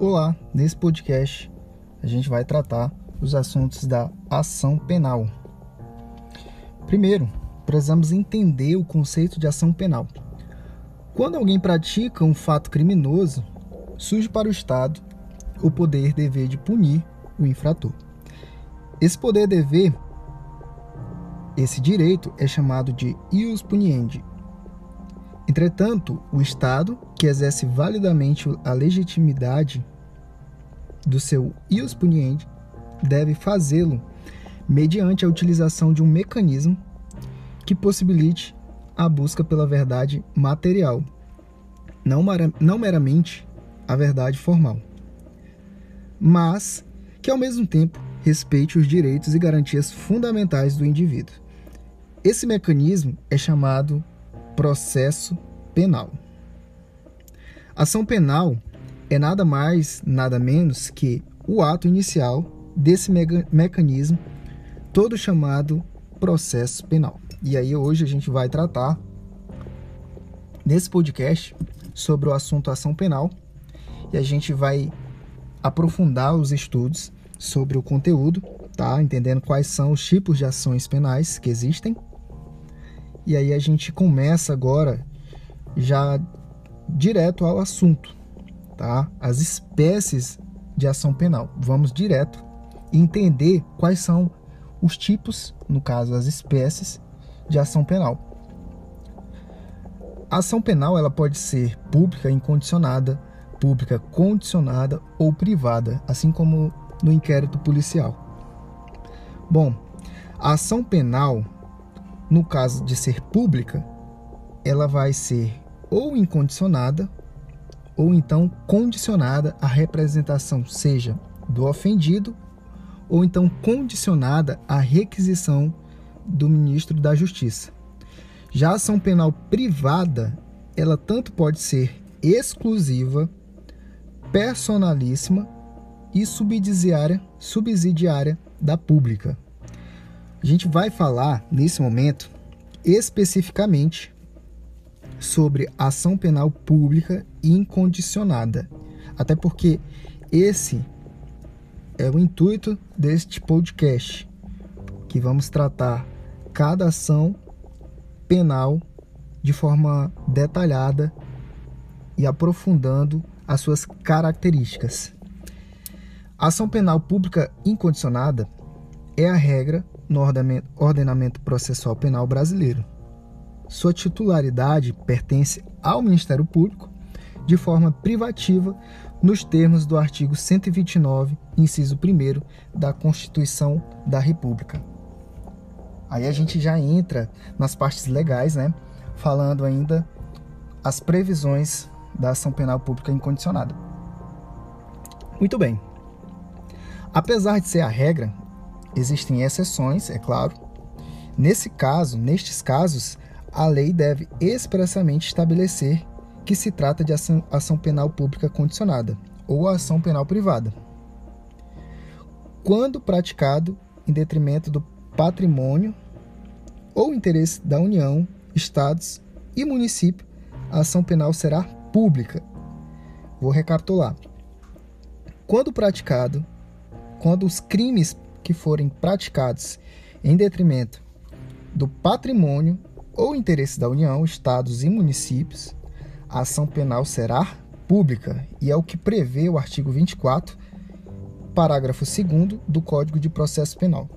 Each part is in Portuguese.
Olá, nesse podcast a gente vai tratar os assuntos da ação penal. Primeiro, precisamos entender o conceito de ação penal. Quando alguém pratica um fato criminoso, surge para o Estado o poder dever de punir o infrator. Esse poder dever, esse direito é chamado de ius puniendi. Entretanto, o Estado, que exerce validamente a legitimidade do seu ius puniendi, deve fazê-lo mediante a utilização de um mecanismo que possibilite a busca pela verdade material, não, não meramente a verdade formal, mas que ao mesmo tempo respeite os direitos e garantias fundamentais do indivíduo. Esse mecanismo é chamado processo penal. Ação penal é nada mais, nada menos que o ato inicial desse mecanismo, todo chamado processo penal. E aí hoje a gente vai tratar nesse podcast sobre o assunto ação penal e a gente vai aprofundar os estudos sobre o conteúdo, tá? Entendendo quais são os tipos de ações penais que existem. E aí a gente começa agora já direto ao assunto, tá? As espécies de ação penal. Vamos direto entender quais são os tipos, no caso as espécies de ação penal. A ação penal ela pode ser pública incondicionada, pública condicionada ou privada, assim como no inquérito policial. Bom, a ação penal, no caso de ser pública, ela vai ser ou incondicionada ou então condicionada à representação, seja do ofendido ou então condicionada à requisição do ministro da Justiça. Já a ação penal privada, ela tanto pode ser exclusiva, personalíssima e subsidiária, subsidiária da pública. A gente vai falar nesse momento especificamente sobre ação penal pública incondicionada. Até porque esse é o intuito deste podcast, que vamos tratar cada ação penal de forma detalhada e aprofundando as suas características. Ação penal pública incondicionada é a regra no ordenamento processual penal brasileiro. Sua titularidade pertence ao Ministério Público de forma privativa nos termos do artigo 129, inciso 1 da Constituição da República. Aí a gente já entra nas partes legais, né? Falando ainda as previsões da ação penal pública incondicionada. Muito bem. Apesar de ser a regra, existem exceções, é claro. Nesse caso, nestes casos, a lei deve expressamente estabelecer que se trata de ação, ação penal pública condicionada ou ação penal privada. Quando praticado em detrimento do patrimônio ou interesse da União, Estados e município, a ação penal será pública. Vou recapitular. Quando praticado, quando os crimes que forem praticados em detrimento do patrimônio ou interesse da União, Estados e municípios, a ação penal será pública e é o que prevê o artigo 24, parágrafo 2 do Código de Processo Penal.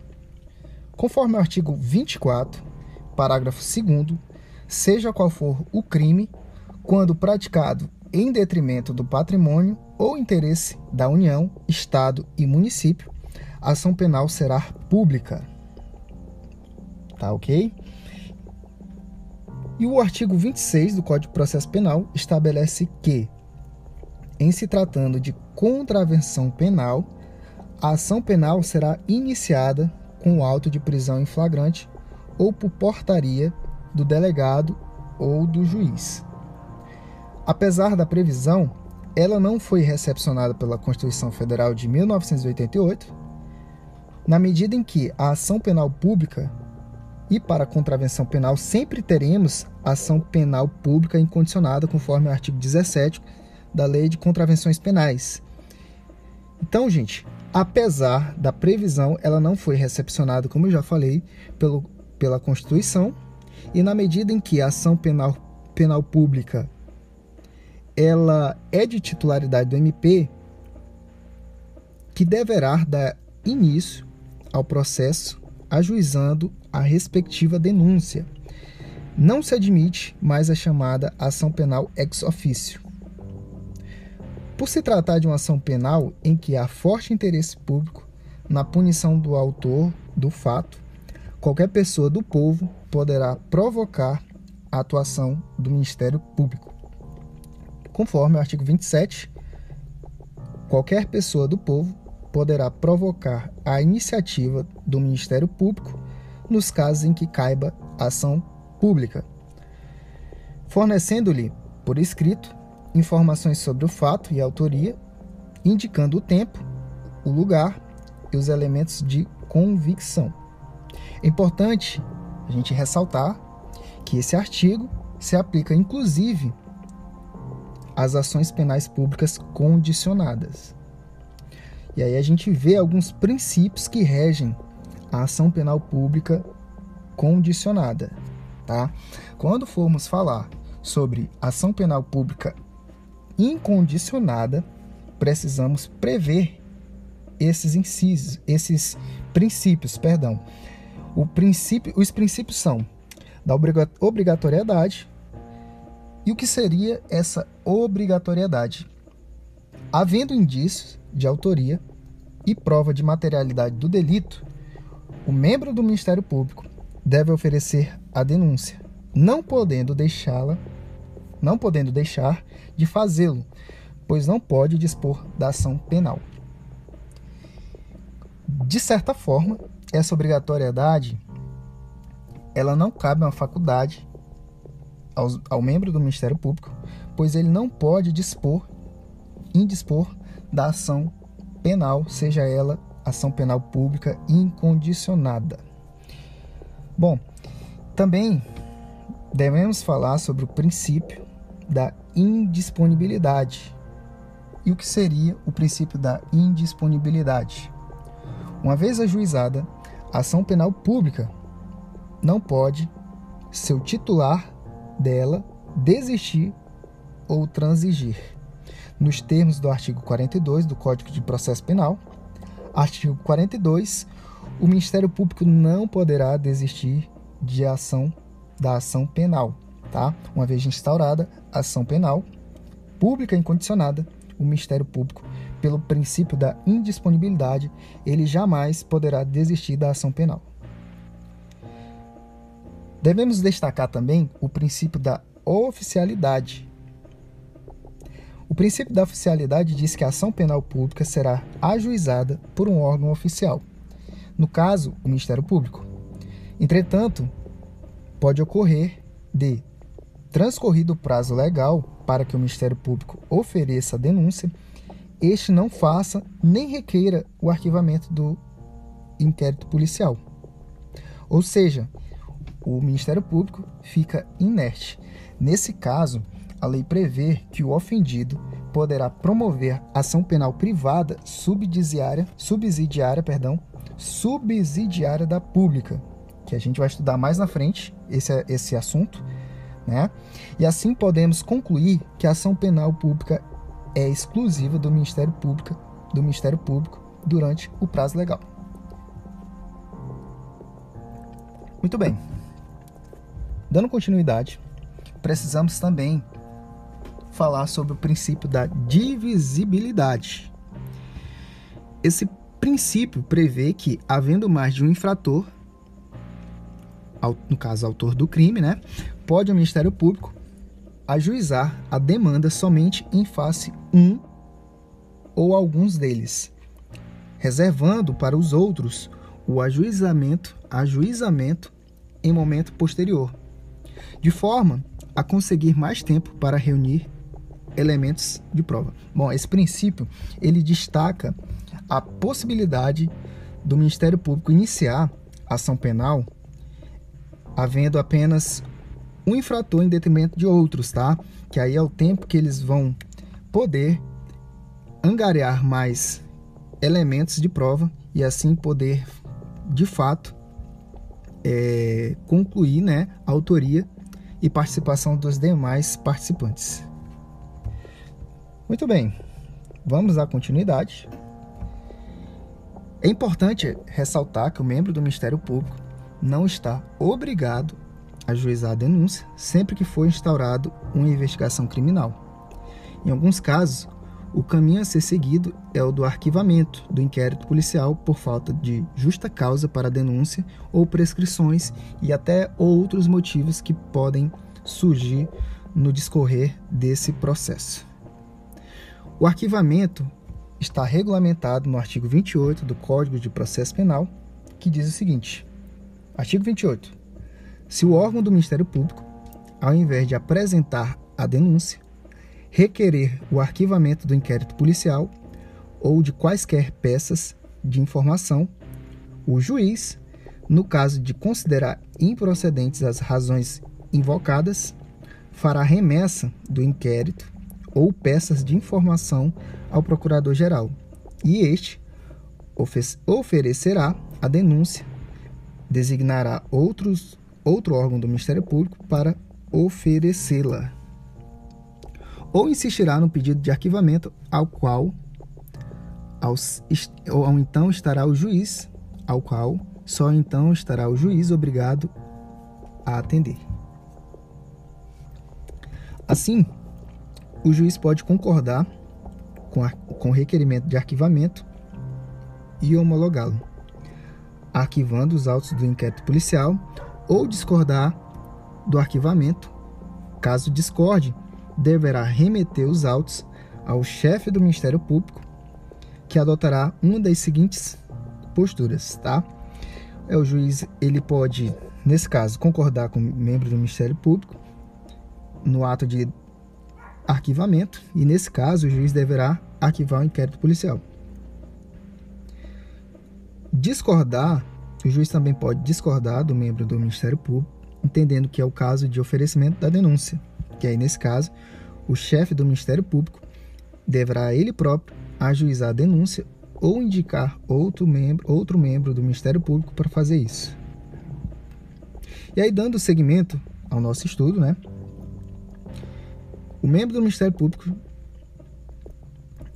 Conforme o artigo 24, parágrafo 2, seja qual for o crime, quando praticado em detrimento do patrimônio ou interesse da União, Estado e município, a ação penal será pública. Tá ok? E o artigo 26 do Código de Processo Penal estabelece que, em se tratando de contravenção penal, a ação penal será iniciada com o auto de prisão em flagrante ou por portaria do delegado ou do juiz. Apesar da previsão, ela não foi recepcionada pela Constituição Federal de 1988, na medida em que a ação penal pública e para a contravenção penal, sempre teremos ação penal pública incondicionada, conforme o artigo 17 da Lei de Contravenções Penais, Então, gente, apesar da previsão, ela não foi recepcionada, como eu já falei, pelo, pela Constituição, e na medida em que a ação penal, penal pública ela é de titularidade do MP, que deverá dar início ao processo ajuizando a respectiva denúncia. Não se admite mais a chamada ação penal ex officio. Por se tratar de uma ação penal em que há forte interesse público na punição do autor do fato, qualquer pessoa do povo poderá provocar a atuação do Ministério Público. Conforme o artigo 27, qualquer pessoa do povo poderá provocar a iniciativa do Ministério Público nos casos em que caiba ação pública, fornecendo-lhe, por escrito, informações sobre o fato e autoria, indicando o tempo, o lugar e os elementos de convicção. É importante a gente ressaltar que esse artigo se aplica inclusive às ações penais públicas condicionadas. E aí a gente vê alguns princípios que regem a ação penal pública condicionada, tá? Quando formos falar sobre ação penal pública incondicionada, precisamos prever esses incisos, esses princípios, perdão. O princípio, os princípios são da obrigatoriedade e o que seria essa obrigatoriedade? Havendo indícios de autoria e prova de materialidade do delito, o membro do Ministério Público deve oferecer a denúncia, não podendo deixá-la, não podendo deixar de fazê-lo, pois não pode dispor da ação penal. De certa forma, essa obrigatoriedade ela não cabe a uma faculdade ao, ao membro do Ministério Público, pois ele não pode dispor, indispor da ação penal, seja ela ação penal pública incondicionada. Bom, também devemos falar sobre o princípio da indisponibilidade. E o que seria o princípio da indisponibilidade? Uma vez ajuizada, a ação penal pública não pode seu titular dela desistir ou transigir. Nos termos do artigo 42 do Código de Processo Penal, artigo 42, o Ministério Público não poderá desistir de ação da ação penal, tá? Uma vez instaurada a ação penal pública incondicionada, o Ministério Público, pelo princípio da indisponibilidade, ele jamais poderá desistir da ação penal. Devemos destacar também o princípio da oficialidade. O princípio da oficialidade diz que a ação penal pública será ajuizada por um órgão oficial, no caso, o Ministério Público. Entretanto, pode ocorrer de, transcorrido o prazo legal para que o Ministério Público ofereça a denúncia, este não faça nem requeira o arquivamento do inquérito policial. Ou seja, o Ministério Público fica inerte. Nesse caso, a lei prevê que o ofendido poderá promover ação penal privada subsidiária, subsidiária, perdão, subsidiária da pública, que a gente vai estudar mais na frente esse, esse assunto, né? E assim podemos concluir que a ação penal pública é exclusiva do Ministério Público, do Ministério Público durante o prazo legal. Muito bem. Dando continuidade, precisamos também falar sobre o princípio da divisibilidade. Esse princípio prevê que, havendo mais de um infrator, no caso, autor do crime, né, pode o Ministério Público ajuizar a demanda somente em face um ou alguns deles, reservando para os outros o ajuizamento, ajuizamento em momento posterior de forma a conseguir mais tempo para reunir elementos de prova. Bom, esse princípio ele destaca a possibilidade do Ministério Público iniciar ação penal havendo apenas um infrator em detrimento de outros, tá? Que aí é o tempo que eles vão poder angariar mais elementos de prova e assim poder, de fato, é, concluir né, a autoria e participação dos demais participantes. Muito bem, vamos à continuidade. É importante ressaltar que o membro do Ministério Público não está obrigado a ajuizar a denúncia sempre que for instaurado uma investigação criminal. Em alguns casos, o caminho a ser seguido é o do arquivamento do inquérito policial por falta de justa causa para a denúncia ou prescrições e até outros motivos que podem surgir no discorrer desse processo. O arquivamento está regulamentado no artigo 28 do Código de Processo Penal, que diz o seguinte: Artigo 28. Se o órgão do Ministério Público, ao invés de apresentar a denúncia, requerer o arquivamento do inquérito policial ou de quaisquer peças de informação, o juiz, no caso de considerar improcedentes as razões invocadas, fará remessa do inquérito ou peças de informação ao procurador-geral e este oferecerá a denúncia, designará outros, outro órgão do Ministério Público para oferecê-la ou insistirá no pedido de arquivamento ao qual ao, então estará o juiz, ao qual só então estará o juiz obrigado a atender. Assim, o juiz pode concordar com, a, com o requerimento de arquivamento e homologá-lo, arquivando os autos do inquérito policial ou discordar do arquivamento. Caso discorde, deverá remeter os autos ao chefe do Ministério Público, que adotará uma das seguintes posturas, tá? É o juiz, ele pode, nesse caso, concordar com o membro do Ministério Público no ato de arquivamento e nesse caso o juiz deverá arquivar o inquérito policial. Discordar, o juiz também pode discordar do membro do Ministério Público, entendendo que é o caso de oferecimento da denúncia que aí nesse caso, o chefe do Ministério Público deverá ele próprio ajuizar a denúncia ou indicar outro membro, outro membro do Ministério Público para fazer isso. E aí, dando seguimento ao nosso estudo, né? O membro do Ministério Público,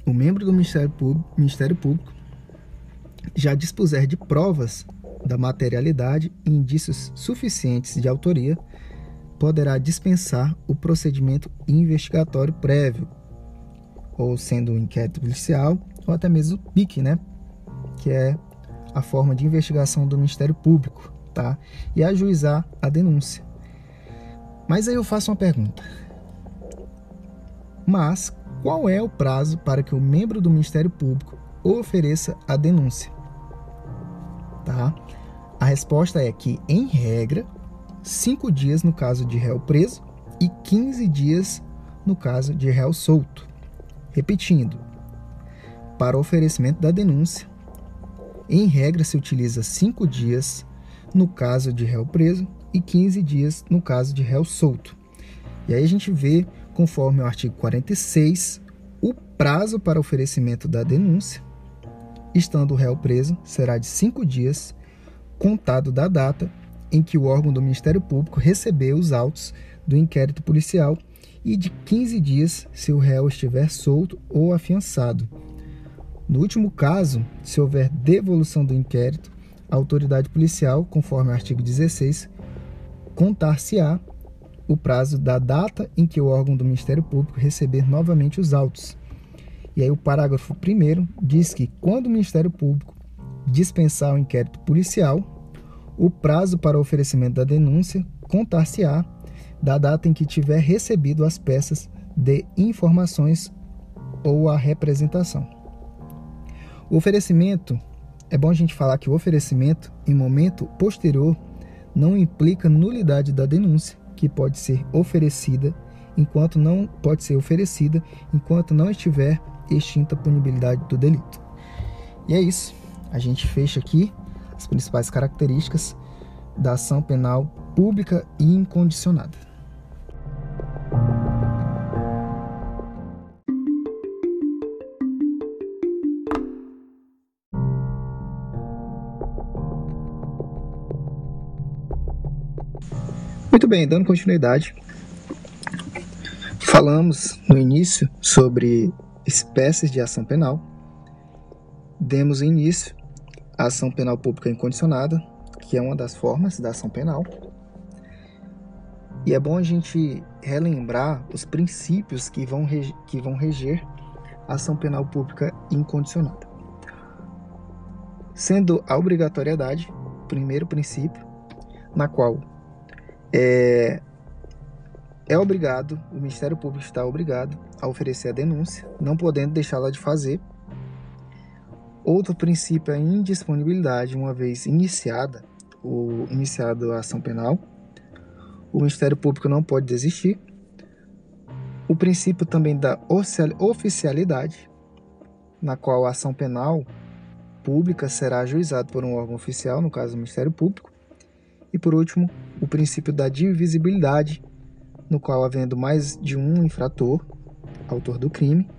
o membro do Ministério Público, Ministério Público já dispuser de provas da materialidade e indícios suficientes de autoria poderá dispensar o procedimento investigatório prévio, ou sendo um inquérito policial, ou até mesmo o PIC, né? Que é a forma de investigação do Ministério Público, tá? E ajuizar a denúncia. Mas aí eu faço uma pergunta. Mas qual é o prazo para que o membro do Ministério Público ofereça a denúncia? Tá? A resposta é que, em regra, cinco dias no caso de réu preso e 15 dias no caso de réu solto. Repetindo, para oferecimento da denúncia, em regra se utiliza cinco dias no caso de réu preso e 15 dias no caso de réu solto. E aí a gente vê, conforme o artigo 46, o prazo para oferecimento da denúncia, estando o réu preso, será de cinco dias, contado da data em que o órgão do Ministério Público recebeu os autos do inquérito policial e de 15 dias se o réu estiver solto ou afiançado. No último caso, se houver devolução do inquérito, a autoridade policial, conforme o artigo 16, contar-se-á o prazo da data em que o órgão do Ministério Público receber novamente os autos. E aí o parágrafo 1 diz que quando o Ministério Público dispensar o inquérito policial, o prazo para o oferecimento da denúncia contar-se-á da data em que tiver recebido as peças de informações ou a representação. O oferecimento, é bom a gente falar que o oferecimento em momento posterior não implica nulidade da denúncia, que pode ser oferecida enquanto não pode ser oferecida enquanto não estiver extinta a punibilidade do delito. E é isso. A gente fecha aqui as principais características da ação penal pública e incondicionada. Muito bem, dando continuidade, falamos no início sobre espécies de ação penal. Demos início à ação penal pública incondicionada, que é uma das formas da ação penal. E é bom a gente relembrar os princípios que vão, que vão reger a ação penal pública incondicionada. Sendo a obrigatoriedade, primeiro princípio, na qual é, é obrigado, o Ministério Público está obrigado a oferecer a denúncia, não podendo deixá-la de fazer. Outro princípio é a indisponibilidade, uma vez iniciada o iniciado a ação penal, o Ministério Público não pode desistir. O princípio também da oficialidade, na qual a ação penal pública será ajuizada por um órgão oficial, no caso o Ministério Público. E por último, o princípio da divisibilidade, no qual havendo mais de um infrator, autor do crime,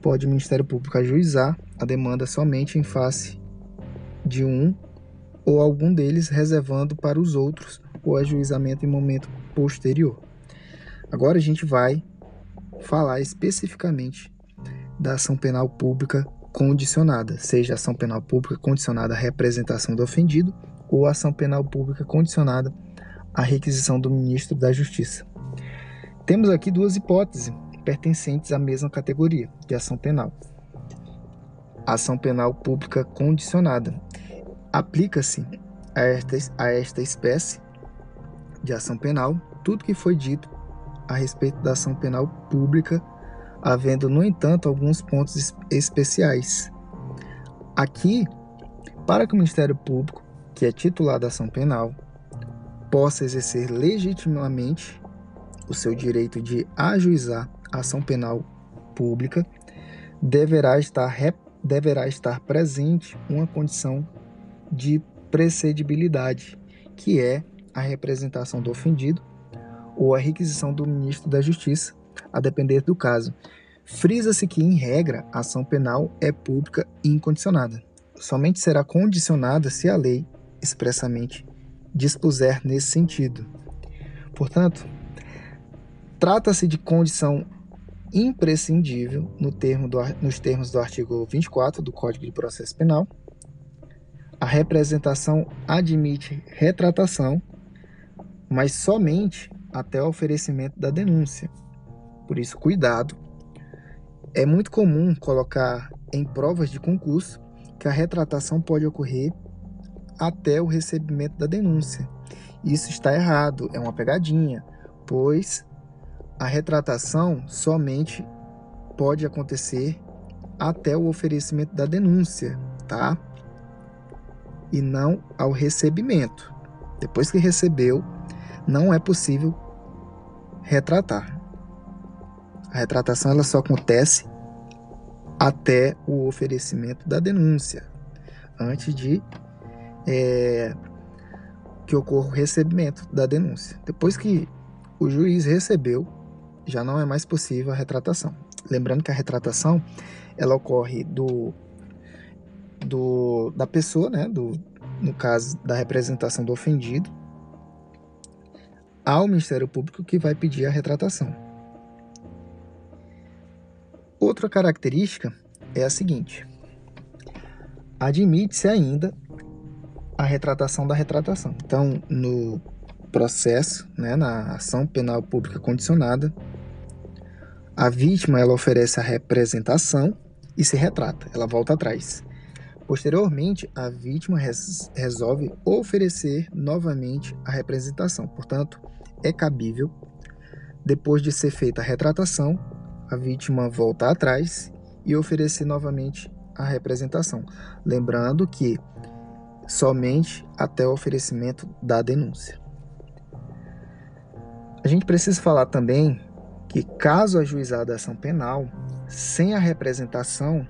pode o Ministério Público ajuizar a demanda somente em face de um ou algum deles, reservando para os outros o ajuizamento em momento posterior. Agora a gente vai falar especificamente da ação penal pública condicionada, seja ação penal pública condicionada à representação do ofendido ou ação penal pública condicionada à requisição do ministro da Justiça. Temos aqui duas hipóteses pertencentes à mesma categoria de ação penal. ação penal pública condicionada aplica-se a esta, a esta espécie de ação penal tudo que foi dito a respeito da ação penal pública, havendo, no entanto, alguns pontos especiais. Aqui, para que o Ministério Público, que é titular da ação penal, possa exercer legitimamente o seu direito de ajuizar a ação penal pública, deverá estar, deverá estar presente uma condição de precedibilidade, que é a representação do ofendido ou a requisição do ministro da Justiça, a depender do caso. Frisa-se que, em regra, a ação penal é pública e incondicionada. Somente será condicionada se a lei expressamente dispuser nesse sentido. Portanto, trata-se de condição imprescindível no termo do, nos termos do artigo 24 do Código de Processo Penal. A representação admite retratação, mas somente até o oferecimento da denúncia. Por isso, cuidado. É muito comum colocar em provas de concurso que a retratação pode ocorrer até o recebimento da denúncia. Isso está errado, é uma pegadinha, pois a retratação somente pode acontecer até o oferecimento da denúncia, tá? E não ao recebimento. Depois que recebeu, não é possível retratar. A retratação ela só acontece até o oferecimento da denúncia, antes de é, que ocorra o recebimento da denúncia. Depois que o juiz recebeu, já não é mais possível a retratação. Lembrando que a retratação ela ocorre do, do da pessoa, né, do, no caso da representação do ofendido, ao Ministério Público que vai pedir a retratação. Outra característica é a seguinte: admite-se ainda a retratação da retratação. Então, no processo, né, na ação penal pública condicionada, a vítima ela oferece a representação e se retrata, ela volta atrás. Posteriormente, a vítima res resolve oferecer novamente a representação. Portanto, é cabível, depois de ser feita a retratação, a vítima volta atrás e oferecer novamente a representação. Lembrando que somente até o oferecimento da denúncia. A gente precisa falar também que, caso ajuizada a ação penal, sem a representação,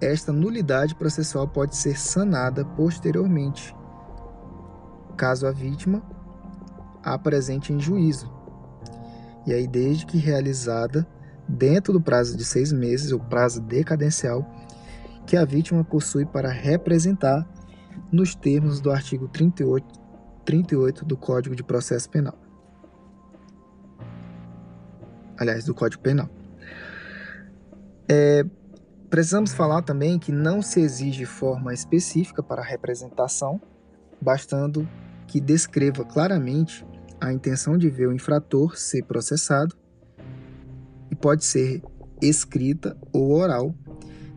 esta nulidade processual pode ser sanada posteriormente, caso a vítima apresente em juízo. E aí, desde que realizada dentro do prazo de seis meses, o prazo decadencial, que a vítima possui para representar nos termos do artigo 38, 38 do Código de Processo Penal. Aliás, do Código Penal. É, precisamos falar também que não se exige forma específica para a representação, bastando que descreva claramente a intenção de ver o infrator ser processado e pode ser escrita ou oral.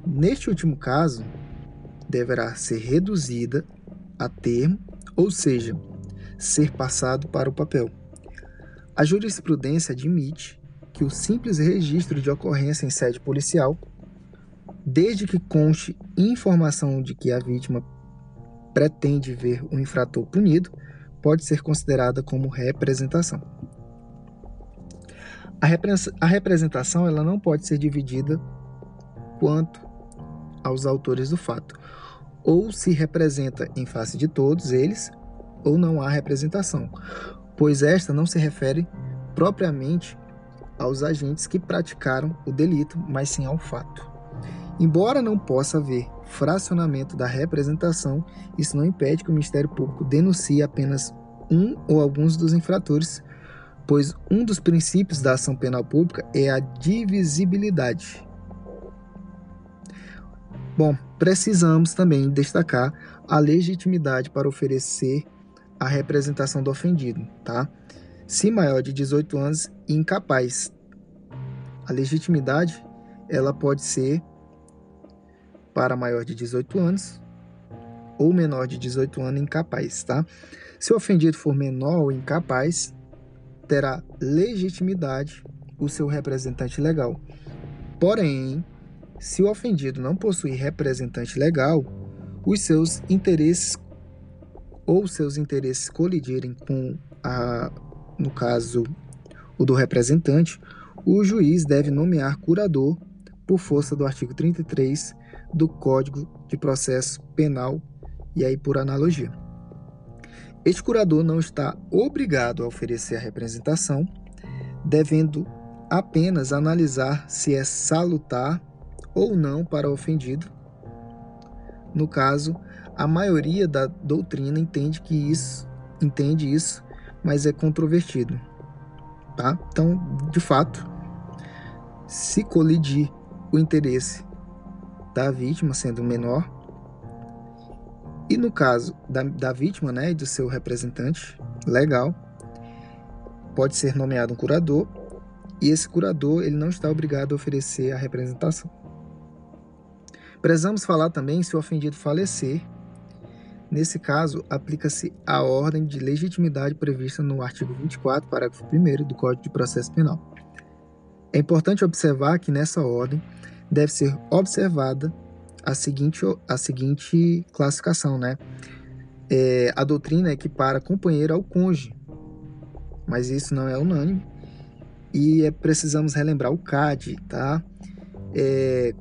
Neste último caso, deverá ser reduzida a termo, ou seja, ser passado para o papel. A jurisprudência admite que o simples registro de ocorrência em sede policial, desde que conste informação de que a vítima pretende ver o infrator punido, pode ser considerada como representação. A, a representação ela não pode ser dividida quanto aos autores do fato. Ou se representa em face de todos eles, ou não há representação, pois esta não se refere propriamente aos agentes que praticaram o delito, mas sim ao fato. Embora não possa haver fracionamento da representação, isso não impede que o Ministério Público denuncie apenas um ou alguns dos infratores, pois um dos princípios da ação penal pública é a divisibilidade. Bom, precisamos também destacar a legitimidade para oferecer a representação do ofendido, tá? se maior de 18 anos incapaz. A legitimidade ela pode ser para maior de 18 anos ou menor de 18 anos incapaz, tá? Se o ofendido for menor ou incapaz, terá legitimidade o seu representante legal. Porém, se o ofendido não possuir representante legal, os seus interesses ou seus interesses colidirem com a no caso o do representante, o juiz deve nomear curador por força do artigo 33 do Código de Processo Penal e aí por analogia. Este curador não está obrigado a oferecer a representação, devendo apenas analisar se é salutar ou não para o ofendido. No caso, a maioria da doutrina entende que isso entende isso mas é controvertido. Tá? Então, de fato, se colidir o interesse da vítima sendo menor, e no caso da, da vítima né, e do seu representante legal, pode ser nomeado um curador, e esse curador ele não está obrigado a oferecer a representação. Precisamos falar também se o ofendido falecer Nesse caso, aplica-se a ordem de legitimidade prevista no artigo 24, parágrafo 1 do Código de Processo Penal. É importante observar que nessa ordem deve ser observada a seguinte, a seguinte classificação, né? É, a doutrina equipara companheiro ao cônjuge, mas isso não é unânime e é, precisamos relembrar o CAD, tá? É,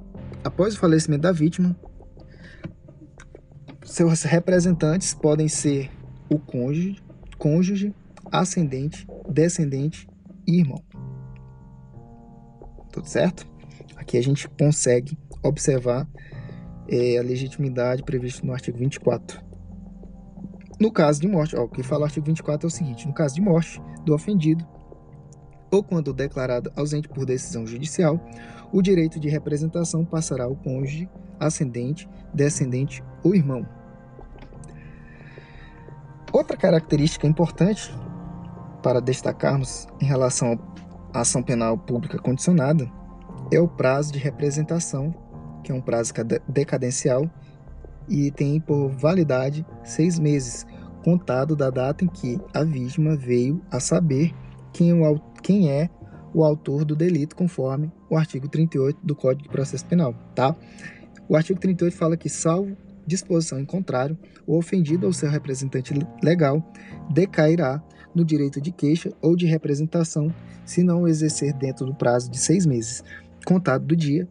após o falecimento da vítima, seus representantes podem ser o cônjuge, cônjuge, ascendente, descendente e irmão. Tudo certo? Aqui a gente consegue observar é, a legitimidade prevista no artigo 24. No caso de morte, ó, o que fala o artigo 24 é o seguinte: no caso de morte do ofendido, ou quando declarado ausente por decisão judicial, o direito de representação passará ao cônjuge, ascendente, descendente ou irmão. Outra característica importante para destacarmos em relação à ação penal pública condicionada é o prazo de representação, que é um prazo decadencial e tem por validade seis meses, contado da data em que a vítima veio a saber quem, o, quem é o autor do delito, conforme o artigo 38 do Código de Processo Penal, tá? O artigo 38 fala que, salvo disposição em contrário, o ofendido ou seu representante legal decairá no direito de queixa ou de representação se não exercer dentro do prazo de seis meses, contado do dia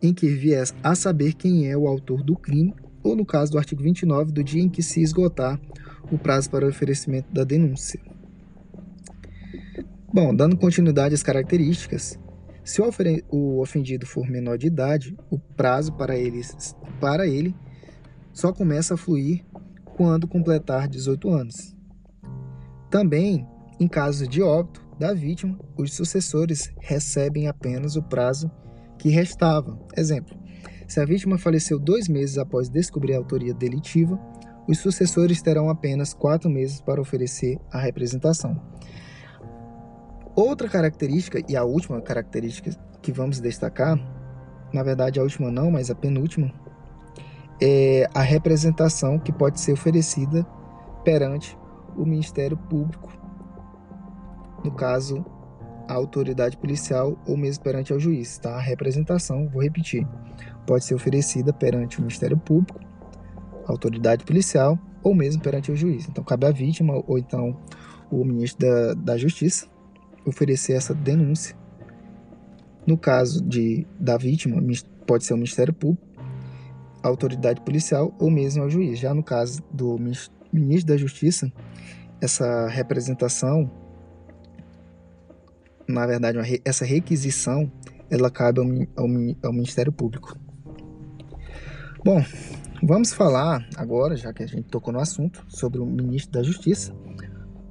em que vier a saber quem é o autor do crime, ou no caso do artigo 29, do dia em que se esgotar o prazo para o oferecimento da denúncia. Bom, dando continuidade às características, se o ofendido for menor de idade, o prazo para ele, para ele só começa a fluir quando completar 18 anos. Também, em caso de óbito, da vítima, os sucessores recebem apenas o prazo que restava. Exemplo: se a vítima faleceu dois meses após descobrir a autoria delitiva, os sucessores terão apenas quatro meses para oferecer a representação. Outra característica, e a última característica que vamos destacar, na verdade a última não, mas a penúltima, é a representação que pode ser oferecida perante o Ministério Público, no caso, a autoridade policial ou mesmo perante o juiz. Tá? A representação, vou repetir, pode ser oferecida perante o Ministério Público, a autoridade policial ou mesmo perante o juiz. Então, cabe à vítima ou então o ministro da, da Justiça oferecer essa denúncia. No caso de, da vítima, pode ser o Ministério Público, a autoridade policial ou mesmo ao juiz. Já no caso do ministro da Justiça, essa representação, na verdade, essa requisição, ela cabe ao, ao, ao Ministério Público. Bom, vamos falar agora, já que a gente tocou no assunto, sobre o ministro da Justiça.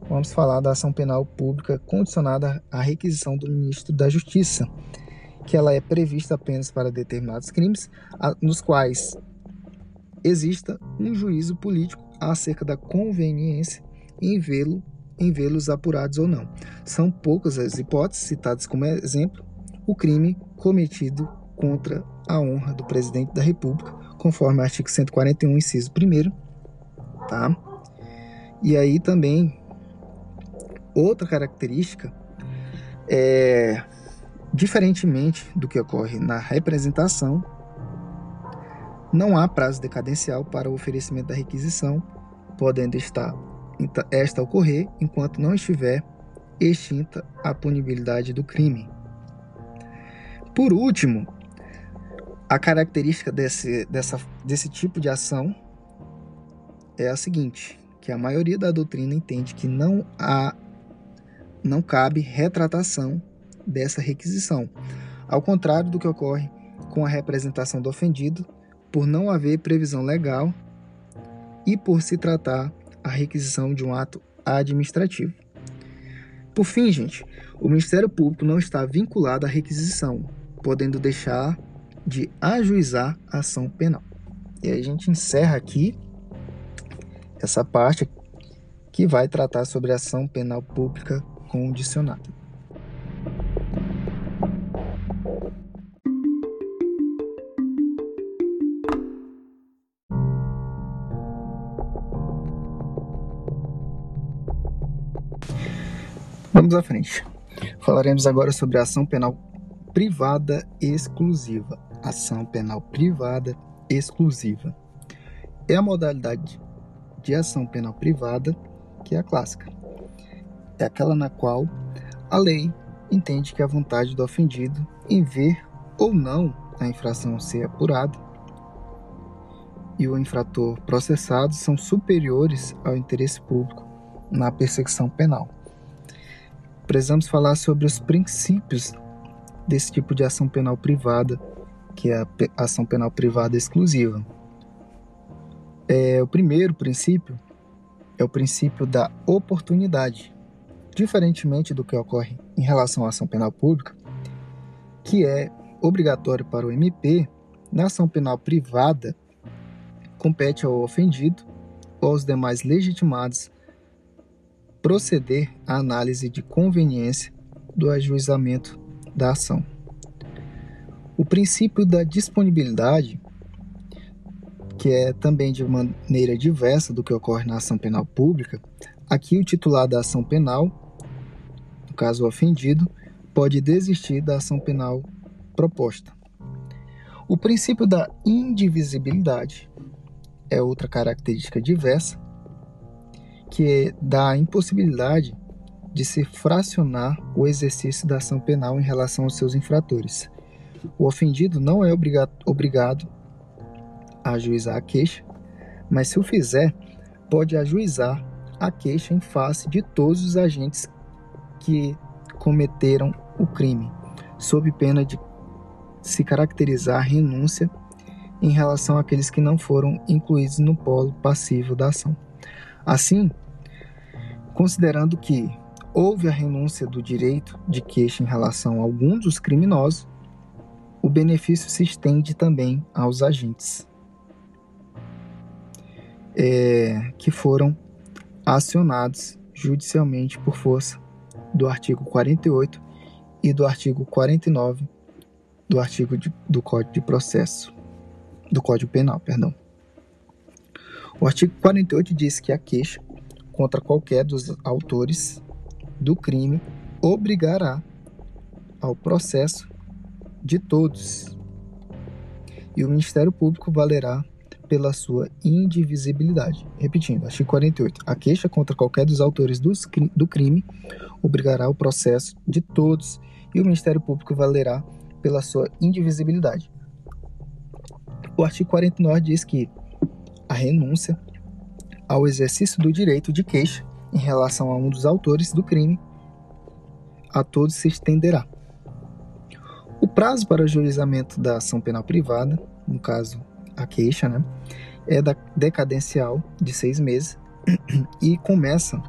Vamos falar da ação penal pública condicionada à requisição do ministro da Justiça, que ela é prevista apenas para determinados crimes, nos quais exista um juízo político acerca da conveniência em vê-lo em vê-los apurados ou não. São poucas as hipóteses citadas como exemplo o crime cometido contra a honra do presidente da República, conforme o artigo 141, inciso 1 tá? E aí também outra característica é diferentemente do que ocorre na representação, não há prazo decadencial para o oferecimento da requisição, podendo estar esta ocorrer enquanto não estiver extinta a punibilidade do crime. Por último, a característica desse, dessa, desse tipo de ação é a seguinte, que a maioria da doutrina entende que não há não cabe retratação dessa requisição, ao contrário do que ocorre com a representação do ofendido, por não haver previsão legal e por se tratar a requisição de um ato administrativo. Por fim, gente, o Ministério Público não está vinculado à requisição, podendo deixar de ajuizar a ação penal. E a gente encerra aqui essa parte que vai tratar sobre a ação penal pública condicionada. Vamos à frente. Falaremos agora sobre a ação penal privada exclusiva. Ação penal privada exclusiva. É a modalidade de ação penal privada que é a clássica. É aquela na qual a lei entende que a vontade do ofendido em ver ou não a infração ser apurada e o infrator processado são superiores ao interesse público na perseguição penal precisamos falar sobre os princípios desse tipo de ação penal privada, que é a ação penal privada exclusiva. É, o primeiro princípio é o princípio da oportunidade, diferentemente do que ocorre em relação à ação penal pública, que é obrigatório para o MP, na ação penal privada, compete ao ofendido ou aos demais legitimados proceder à análise de conveniência do ajuizamento da ação. O princípio da disponibilidade, que é também de maneira diversa do que ocorre na ação penal pública, aqui o titular da ação penal, caso o ofendido, pode desistir da ação penal proposta. O princípio da indivisibilidade é outra característica diversa que dá a impossibilidade de se fracionar o exercício da ação penal em relação aos seus infratores. O ofendido não é obrigado a ajuizar a queixa, mas se o fizer, pode ajuizar a queixa em face de todos os agentes que cometeram o crime, sob pena de se caracterizar renúncia em relação àqueles que não foram incluídos no polo passivo da ação. Assim, considerando que houve a renúncia do direito de queixa em relação a alguns dos criminosos, o benefício se estende também aos agentes é, que foram acionados judicialmente por força do artigo 48 e do artigo 49 do artigo de, do Código de Processo, do Código Penal, perdão. O artigo 48 diz que a queixa contra qualquer dos autores do crime obrigará ao processo de todos. E o Ministério Público valerá pela sua indivisibilidade. Repetindo, artigo 48. A queixa contra qualquer dos autores do crime obrigará o processo de todos e o Ministério Público valerá pela sua indivisibilidade. O artigo 49 diz que a renúncia ao exercício do direito de queixa em relação a um dos autores do crime a todos se estenderá. O prazo para o juizamento da ação penal privada, no caso a queixa, né, é da decadencial de seis meses e começa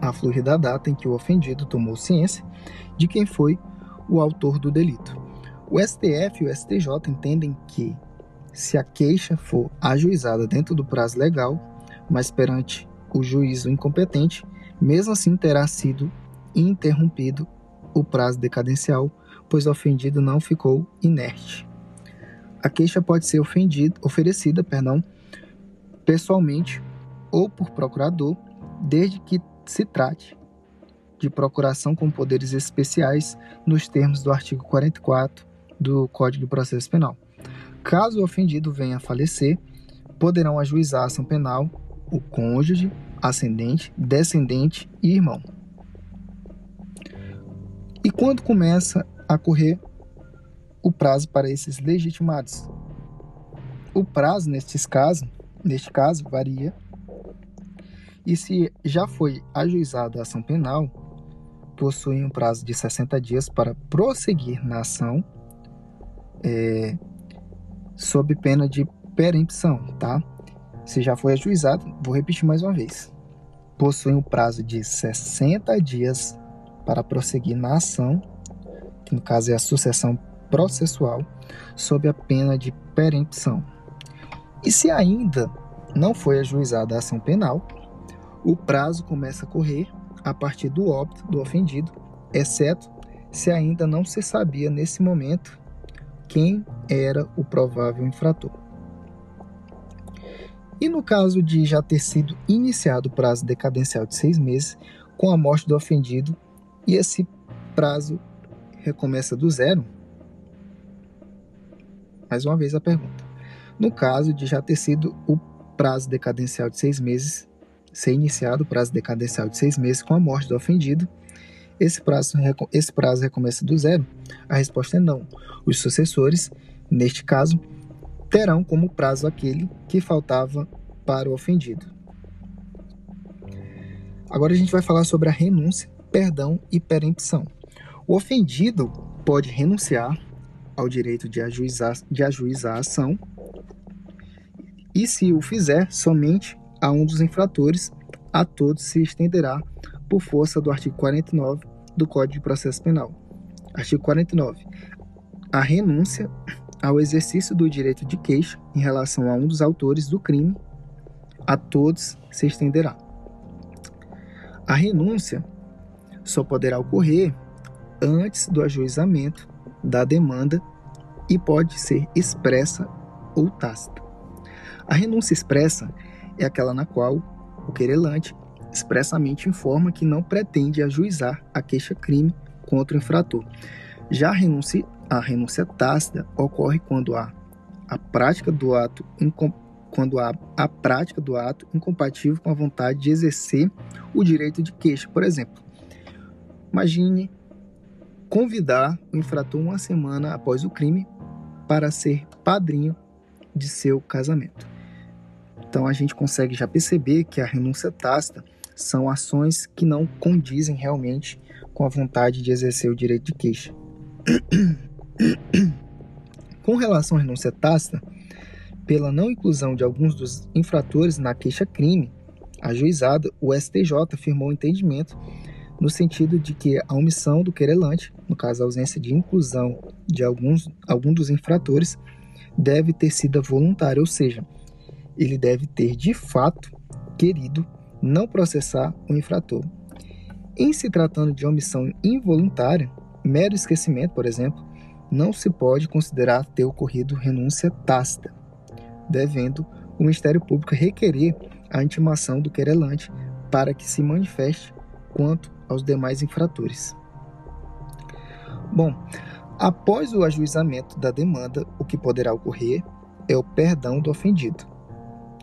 a fluir da data em que o ofendido tomou ciência de quem foi o autor do delito. O STF e o STJ entendem que, se a queixa for ajuizada dentro do prazo legal, mas perante o juízo incompetente, mesmo assim terá sido interrompido o prazo decadencial, pois o ofendido não ficou inerte. A queixa pode ser ofendido, oferecida perdão, pessoalmente ou por procurador, desde que se trate de procuração com poderes especiais nos termos do artigo 44 do Código de Processo Penal. Caso o ofendido venha a falecer, poderão ajuizar a ação penal o cônjuge, ascendente, descendente e irmão. E quando começa a correr o prazo para esses legitimados? O prazo nestes casos, neste caso varia. E se já foi ajuizada a ação penal, possuem um prazo de 60 dias para prosseguir na ação é, sob pena de perempção, tá? Se já foi ajuizado, vou repetir mais uma vez. Possuem um prazo de 60 dias para prosseguir na ação, que no caso é a sucessão processual, sob a pena de perempção. E se ainda não foi ajuizada a ação penal, o prazo começa a correr a partir do óbito do ofendido, exceto se ainda não se sabia nesse momento quem era o provável infrator. E no caso de já ter sido iniciado o prazo decadencial de seis meses, com a morte do ofendido, e esse prazo recomeça do zero? Mais uma vez a pergunta. No caso de já ter sido o prazo decadencial de seis meses ser iniciado o prazo decadencial de seis meses com a morte do ofendido, esse prazo, esse prazo recomeça do zero? A resposta é não. Os sucessores, neste caso, terão como prazo aquele que faltava para o ofendido. Agora a gente vai falar sobre a renúncia, perdão e perempção. O ofendido pode renunciar ao direito de ajuizar, de ajuizar a ação e, se o fizer, somente a um dos infratores, a todos se estenderá por força do artigo 49 do Código de Processo Penal. Artigo 49. A renúncia ao exercício do direito de queixa em relação a um dos autores do crime, a todos se estenderá. A renúncia só poderá ocorrer antes do ajuizamento da demanda e pode ser expressa ou tácita. A renúncia expressa é aquela na qual o querelante expressamente informa que não pretende ajuizar a queixa-crime contra o infrator. Já a renúncia, a renúncia tácita ocorre quando há a prática do ato quando há a prática do ato incompatível com a vontade de exercer o direito de queixa. Por exemplo, imagine convidar o infrator uma semana após o crime para ser padrinho de seu casamento. Então a gente consegue já perceber que a renúncia tácita são ações que não condizem realmente com a vontade de exercer o direito de queixa. com relação à renúncia tácita, pela não inclusão de alguns dos infratores na queixa-crime ajuizada, o STJ afirmou o entendimento no sentido de que a omissão do querelante, no caso a ausência de inclusão de alguns algum dos infratores, deve ter sido voluntária, ou seja, ele deve ter de fato querido não processar o infrator. Em se tratando de omissão involuntária, mero esquecimento, por exemplo, não se pode considerar ter ocorrido renúncia tácita, devendo o Ministério Público requerer a intimação do querelante para que se manifeste quanto aos demais infratores. Bom, após o ajuizamento da demanda, o que poderá ocorrer é o perdão do ofendido,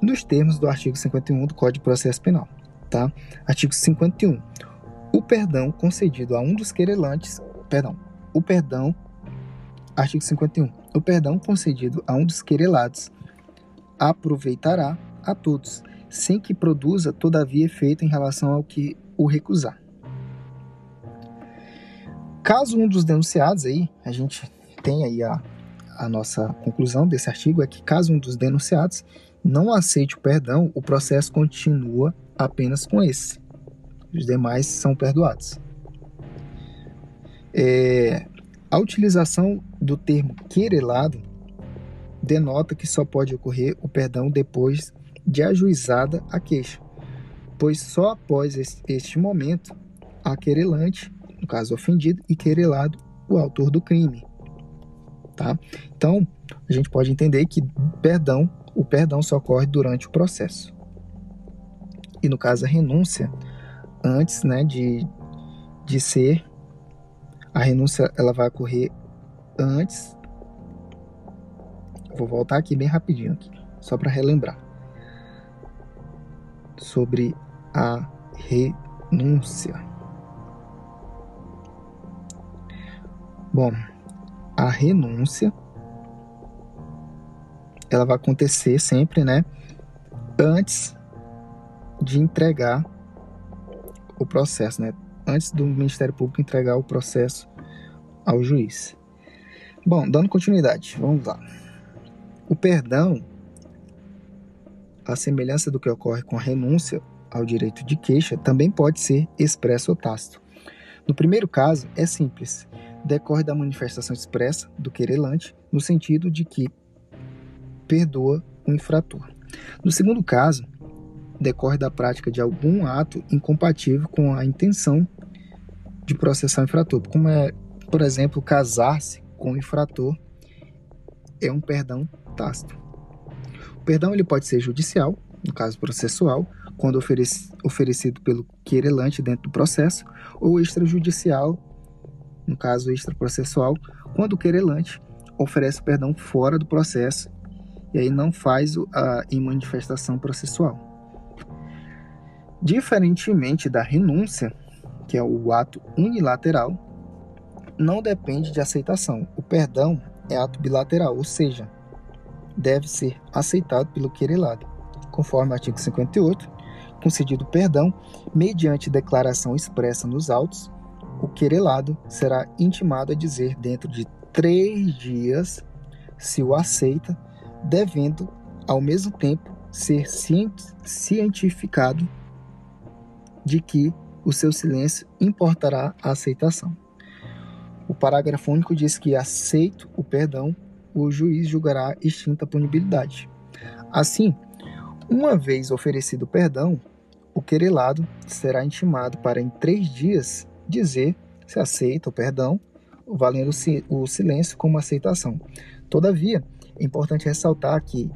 nos termos do artigo 51 do Código de Processo Penal. Tá? Artigo 51. O perdão concedido a um dos querelantes, perdão, o perdão, artigo 51. O perdão concedido a um dos querelados aproveitará a todos, sem que produza, todavia, efeito em relação ao que o recusar. Caso um dos denunciados aí, a gente tem aí a, a nossa conclusão desse artigo é que caso um dos denunciados não aceite o perdão, o processo continua apenas com esse. Os demais são perdoados. É, a utilização do termo querelado denota que só pode ocorrer o perdão depois de ajuizada a queixa, pois só após este momento a querelante, no caso ofendido, e querelado o autor do crime. Tá? Então, a gente pode entender que perdão, o perdão só ocorre durante o processo. E no caso a renúncia, antes né, de, de ser, a renúncia ela vai ocorrer antes. Vou voltar aqui bem rapidinho aqui, só para relembrar sobre a renúncia. Bom, a renúncia ela vai acontecer sempre, né? Antes de entregar o processo, né? Antes do Ministério Público entregar o processo ao juiz. Bom, dando continuidade, vamos lá. O perdão a semelhança do que ocorre com a renúncia ao direito de queixa, também pode ser expresso ou tácito. No primeiro caso, é simples, decorre da manifestação expressa do querelante, no sentido de que perdoa o infrator. No segundo caso, decorre da prática de algum ato incompatível com a intenção de processar o infrator, como é, por exemplo, casar-se com o infrator, é um perdão tácito perdão ele pode ser judicial, no caso processual, quando oferecido pelo querelante dentro do processo, ou extrajudicial, no caso extraprocessual, quando o querelante oferece perdão fora do processo e aí não faz a manifestação processual. Diferentemente da renúncia, que é o ato unilateral, não depende de aceitação. O perdão é ato bilateral, ou seja, deve ser aceitado pelo querelado, conforme o artigo 58, concedido perdão, mediante declaração expressa nos autos, o querelado será intimado a dizer dentro de três dias se o aceita, devendo, ao mesmo tempo, ser cientificado de que o seu silêncio importará a aceitação. O parágrafo único diz que aceito o perdão o juiz julgará extinta a punibilidade. Assim, uma vez oferecido o perdão, o querelado será intimado para, em três dias, dizer se aceita o perdão, valendo o silêncio como aceitação. Todavia, é importante ressaltar que,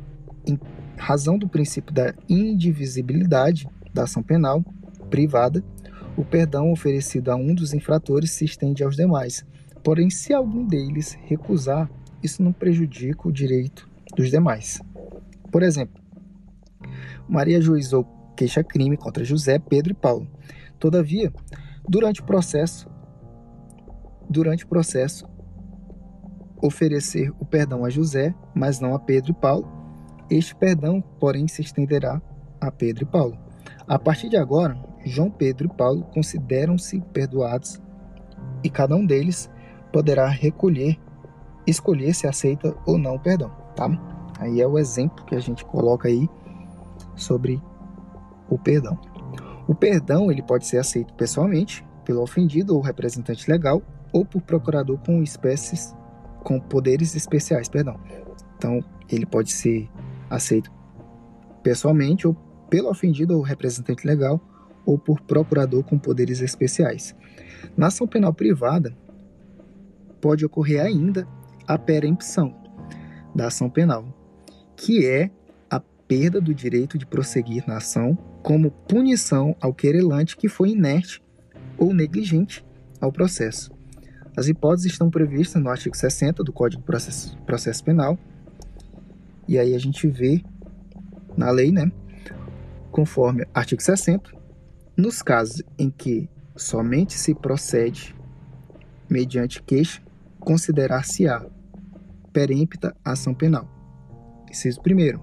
em razão do princípio da indivisibilidade da ação penal privada, o perdão oferecido a um dos infratores se estende aos demais. Porém, se algum deles recusar isso não prejudica o direito dos demais. Por exemplo, Maria juizou queixa-crime contra José, Pedro e Paulo. Todavia, durante o processo, durante o processo, oferecer o perdão a José, mas não a Pedro e Paulo. Este perdão, porém, se estenderá a Pedro e Paulo. A partir de agora, João Pedro e Paulo consideram-se perdoados e cada um deles poderá recolher escolher se aceita ou não o perdão, tá? Aí é o exemplo que a gente coloca aí sobre o perdão. O perdão ele pode ser aceito pessoalmente, pelo ofendido ou representante legal ou por procurador com espécies com poderes especiais, perdão. Então, ele pode ser aceito pessoalmente ou pelo ofendido ou representante legal ou por procurador com poderes especiais. Na ação penal privada, pode ocorrer ainda a perempção da ação penal, que é a perda do direito de prosseguir na ação como punição ao querelante que foi inerte ou negligente ao processo. As hipóteses estão previstas no artigo 60 do Código de Processo, Processo Penal. E aí a gente vê na lei, né, conforme artigo 60, nos casos em que somente se procede mediante queixa, considerar-se-á perempta ação penal. Inciso primeiro.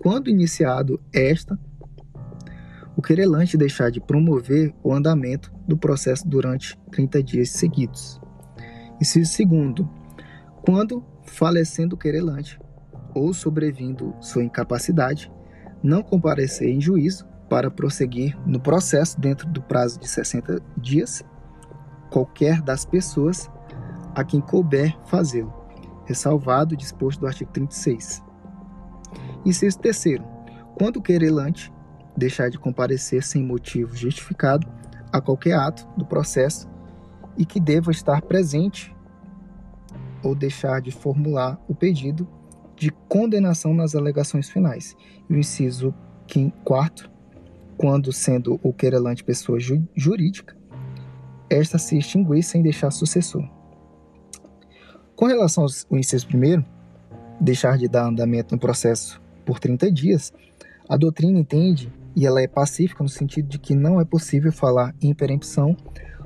Quando iniciado esta, o querelante deixar de promover o andamento do processo durante 30 dias seguidos. Inciso segundo. Quando falecendo o querelante ou sobrevindo sua incapacidade, não comparecer em juízo para prosseguir no processo dentro do prazo de 60 dias, qualquer das pessoas a quem couber fazê-lo, ressalvado o disposto do artigo 36. Inciso terceiro. Quando o querelante deixar de comparecer sem motivo justificado a qualquer ato do processo e que deva estar presente ou deixar de formular o pedido de condenação nas alegações finais. E o inciso 4, quando sendo o querelante pessoa ju jurídica, esta se extinguir sem deixar sucessor. Com relação ao inciso 1, deixar de dar andamento no processo por 30 dias, a doutrina entende e ela é pacífica no sentido de que não é possível falar em perempção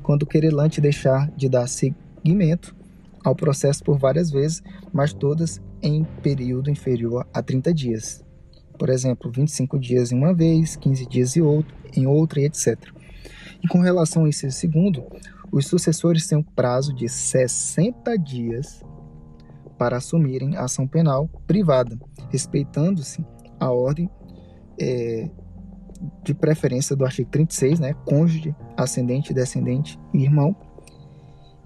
quando o querelante deixar de dar seguimento ao processo por várias vezes, mas todas em período inferior a 30 dias. Por exemplo, 25 dias em uma vez, 15 dias em, outro, em outra e etc. E com relação a esse segundo, os sucessores têm um prazo de 60 dias para assumirem ação penal privada, respeitando-se a ordem é, de preferência do artigo 36, né? Cônjuge, ascendente, descendente e irmão.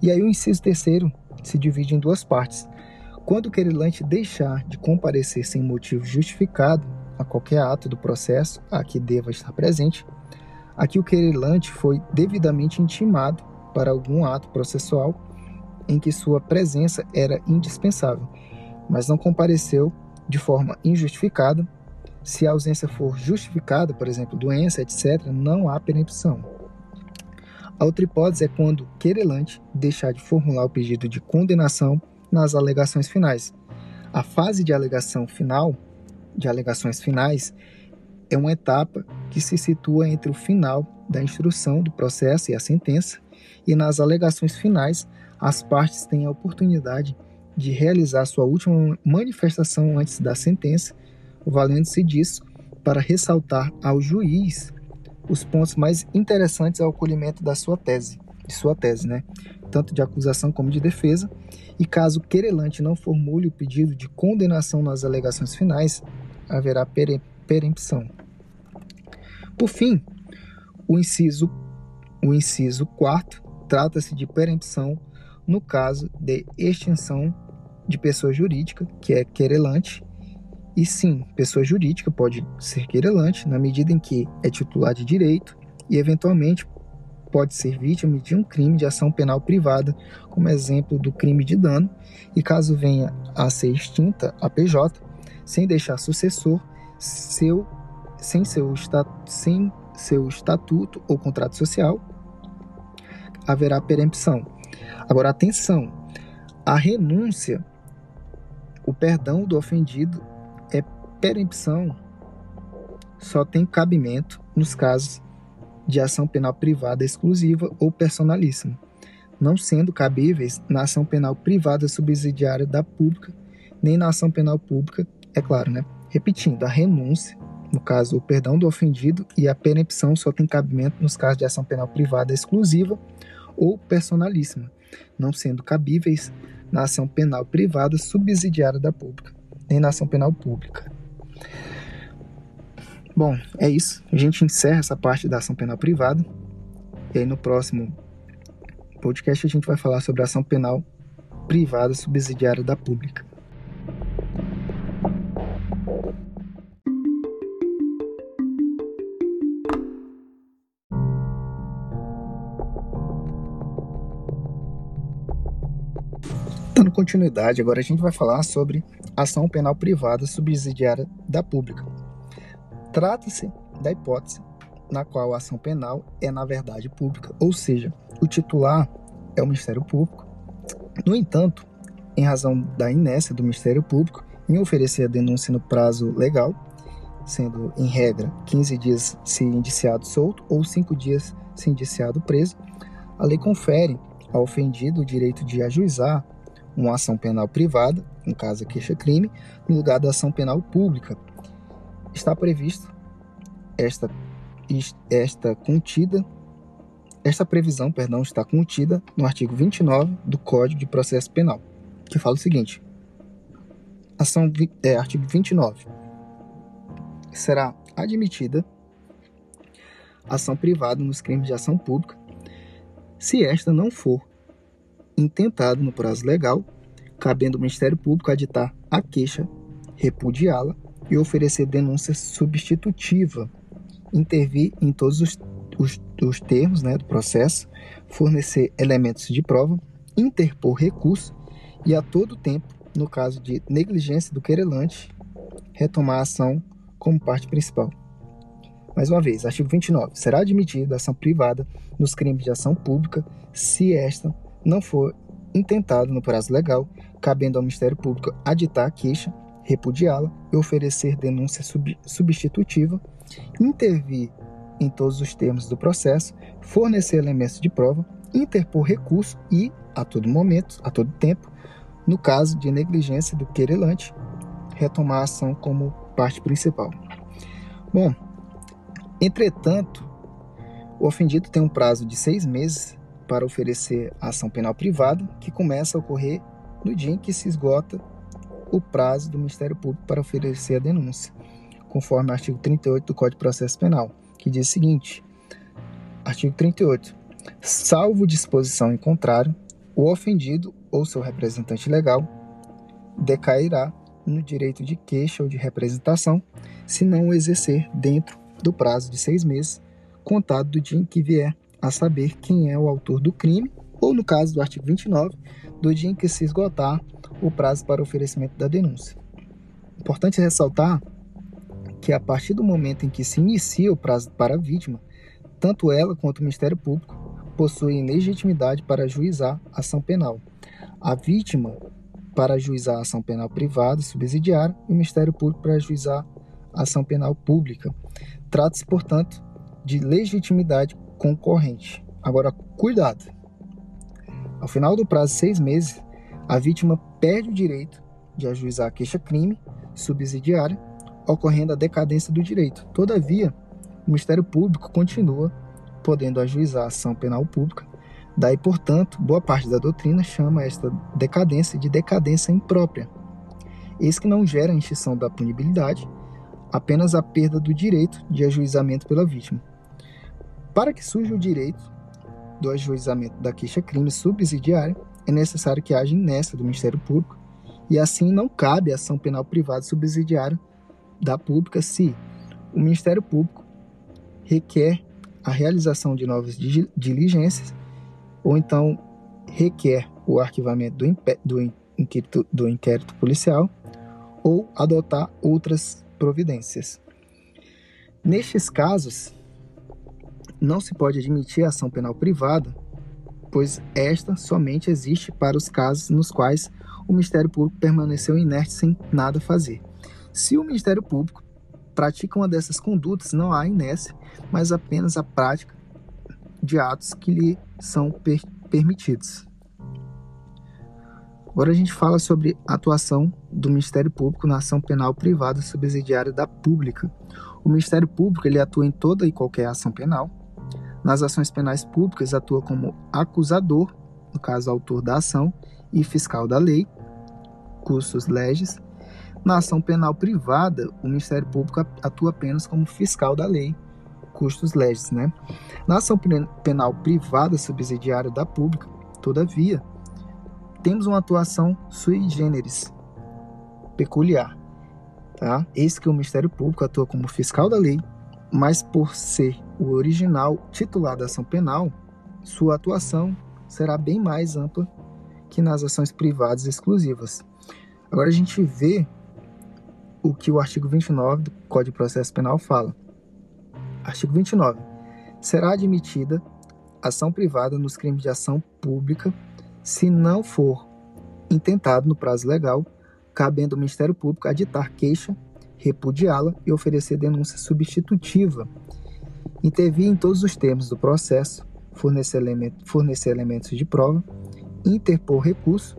E aí o inciso terceiro se divide em duas partes. Quando o querelante deixar de comparecer sem motivo justificado a qualquer ato do processo a que deva estar presente, aqui o querelante foi devidamente intimado para algum ato processual em que sua presença era indispensável, mas não compareceu de forma injustificada se a ausência for justificada, por exemplo, doença, etc., não há perempção. A outra hipótese é quando o querelante deixar de formular o pedido de condenação nas alegações finais. A fase de alegação final, de alegações finais, é uma etapa que se situa entre o final da instrução do processo e a sentença, e nas alegações finais, as partes têm a oportunidade de realizar sua última manifestação antes da sentença valendo-se disso para ressaltar ao juiz os pontos mais interessantes ao acolhimento da sua tese, de sua tese, né? Tanto de acusação como de defesa, e caso o querelante não formule o pedido de condenação nas alegações finais, haverá perempção. Por fim, o inciso o inciso 4 trata-se de perempção no caso de extinção de pessoa jurídica, que é querelante, e sim, pessoa jurídica pode ser querelante na medida em que é titular de direito e, eventualmente, pode ser vítima de um crime de ação penal privada, como exemplo do crime de dano, e caso venha a ser extinta a PJ, sem deixar sucessor, seu, sem, seu, sem seu estatuto ou contrato social, haverá perempção. Agora, atenção, a renúncia, o perdão do ofendido perempção só tem cabimento nos casos de ação penal privada exclusiva ou personalíssima, não sendo cabíveis na ação penal privada subsidiária da pública, nem na ação penal pública, é claro, né? Repetindo, a renúncia, no caso, o perdão do ofendido, e a perempção só tem cabimento nos casos de ação penal privada exclusiva ou personalíssima, não sendo cabíveis na ação penal privada subsidiária da pública, nem na ação penal pública. Bom, é isso. A gente encerra essa parte da ação penal privada. E aí no próximo podcast a gente vai falar sobre a ação penal privada subsidiária da pública. Continuidade, agora a gente vai falar sobre ação penal privada subsidiária da pública. Trata-se da hipótese na qual a ação penal é, na verdade, pública, ou seja, o titular é o Ministério Público. No entanto, em razão da inércia do Ministério Público em oferecer a denúncia no prazo legal, sendo, em regra, 15 dias se indiciado solto ou 5 dias se indiciado preso, a lei confere ao ofendido o direito de ajuizar uma ação penal privada, no caso a queixa-crime, no lugar da ação penal pública. Está previsto esta, esta contida esta previsão, perdão, está contida no artigo 29 do Código de Processo Penal, que fala o seguinte: ação é, artigo 29 será admitida ação privada nos crimes de ação pública se esta não for intentado no prazo legal, cabendo ao Ministério Público aditar a queixa, repudiá-la e oferecer denúncia substitutiva, intervir em todos os, os, os termos né, do processo, fornecer elementos de prova, interpor recurso e, a todo tempo, no caso de negligência do querelante, retomar a ação como parte principal. Mais uma vez, artigo 29. Será admitida ação privada nos crimes de ação pública se esta não for intentado no prazo legal, cabendo ao Ministério Público aditar a queixa, repudiá-la e oferecer denúncia sub substitutiva, intervir em todos os termos do processo, fornecer elementos de prova, interpor recurso e, a todo momento, a todo tempo, no caso de negligência do querelante, retomar a ação como parte principal. Bom, entretanto, o ofendido tem um prazo de seis meses para oferecer a ação penal privada, que começa a ocorrer no dia em que se esgota o prazo do Ministério Público para oferecer a denúncia, conforme o artigo 38 do Código de Processo Penal, que diz o seguinte: artigo 38. Salvo disposição em contrário, o ofendido ou seu representante legal decairá no direito de queixa ou de representação se não o exercer dentro do prazo de seis meses, contado do dia em que vier a saber quem é o autor do crime, ou no caso do artigo 29, do dia em que se esgotar o prazo para oferecimento da denúncia. Importante ressaltar que a partir do momento em que se inicia o prazo para a vítima, tanto ela quanto o Ministério Público possuem legitimidade para ajuizar ação penal. A vítima para ajuizar ação penal privada subsidiária e o Ministério Público para ajuizar ação penal pública. Trata-se, portanto, de legitimidade concorrente. Agora, cuidado! Ao final do prazo de seis meses, a vítima perde o direito de ajuizar a queixa-crime subsidiária, ocorrendo a decadência do direito. Todavia, o Ministério Público continua podendo ajuizar a ação penal pública. Daí, portanto, boa parte da doutrina chama esta decadência de decadência imprópria. Eis que não gera a extinção da punibilidade, apenas a perda do direito de ajuizamento pela vítima. Para que surja o direito do ajuizamento da queixa-crime subsidiária, é necessário que haja inércia do Ministério Público e assim não cabe ação penal privada subsidiária da pública se o Ministério Público requer a realização de novas diligências ou então requer o arquivamento do, do, inquérito, do inquérito policial ou adotar outras providências. Nestes casos, não se pode admitir a ação penal privada, pois esta somente existe para os casos nos quais o Ministério Público permaneceu inerte sem nada fazer. Se o Ministério Público pratica uma dessas condutas, não há inércia, mas apenas a prática de atos que lhe são per permitidos. Agora a gente fala sobre a atuação do Ministério Público na ação penal privada subsidiária da pública. O Ministério Público ele atua em toda e qualquer ação penal, nas ações penais públicas, atua como acusador, no caso, autor da ação, e fiscal da lei, cursos leges. Na ação penal privada, o Ministério Público atua apenas como fiscal da lei, custos legis, né? Na ação penal privada subsidiária da pública, todavia, temos uma atuação sui generis, peculiar, tá? Eis que o Ministério Público atua como fiscal da lei, mas por ser o original titular da ação penal, sua atuação será bem mais ampla que nas ações privadas exclusivas. Agora a gente vê o que o artigo 29 do Código de Processo Penal fala. Artigo 29. Será admitida ação privada nos crimes de ação pública se não for intentado no prazo legal, cabendo ao Ministério Público aditar queixa, repudiá-la e oferecer denúncia substitutiva, intervir em todos os termos do processo, fornecer, fornecer elementos de prova, interpor recurso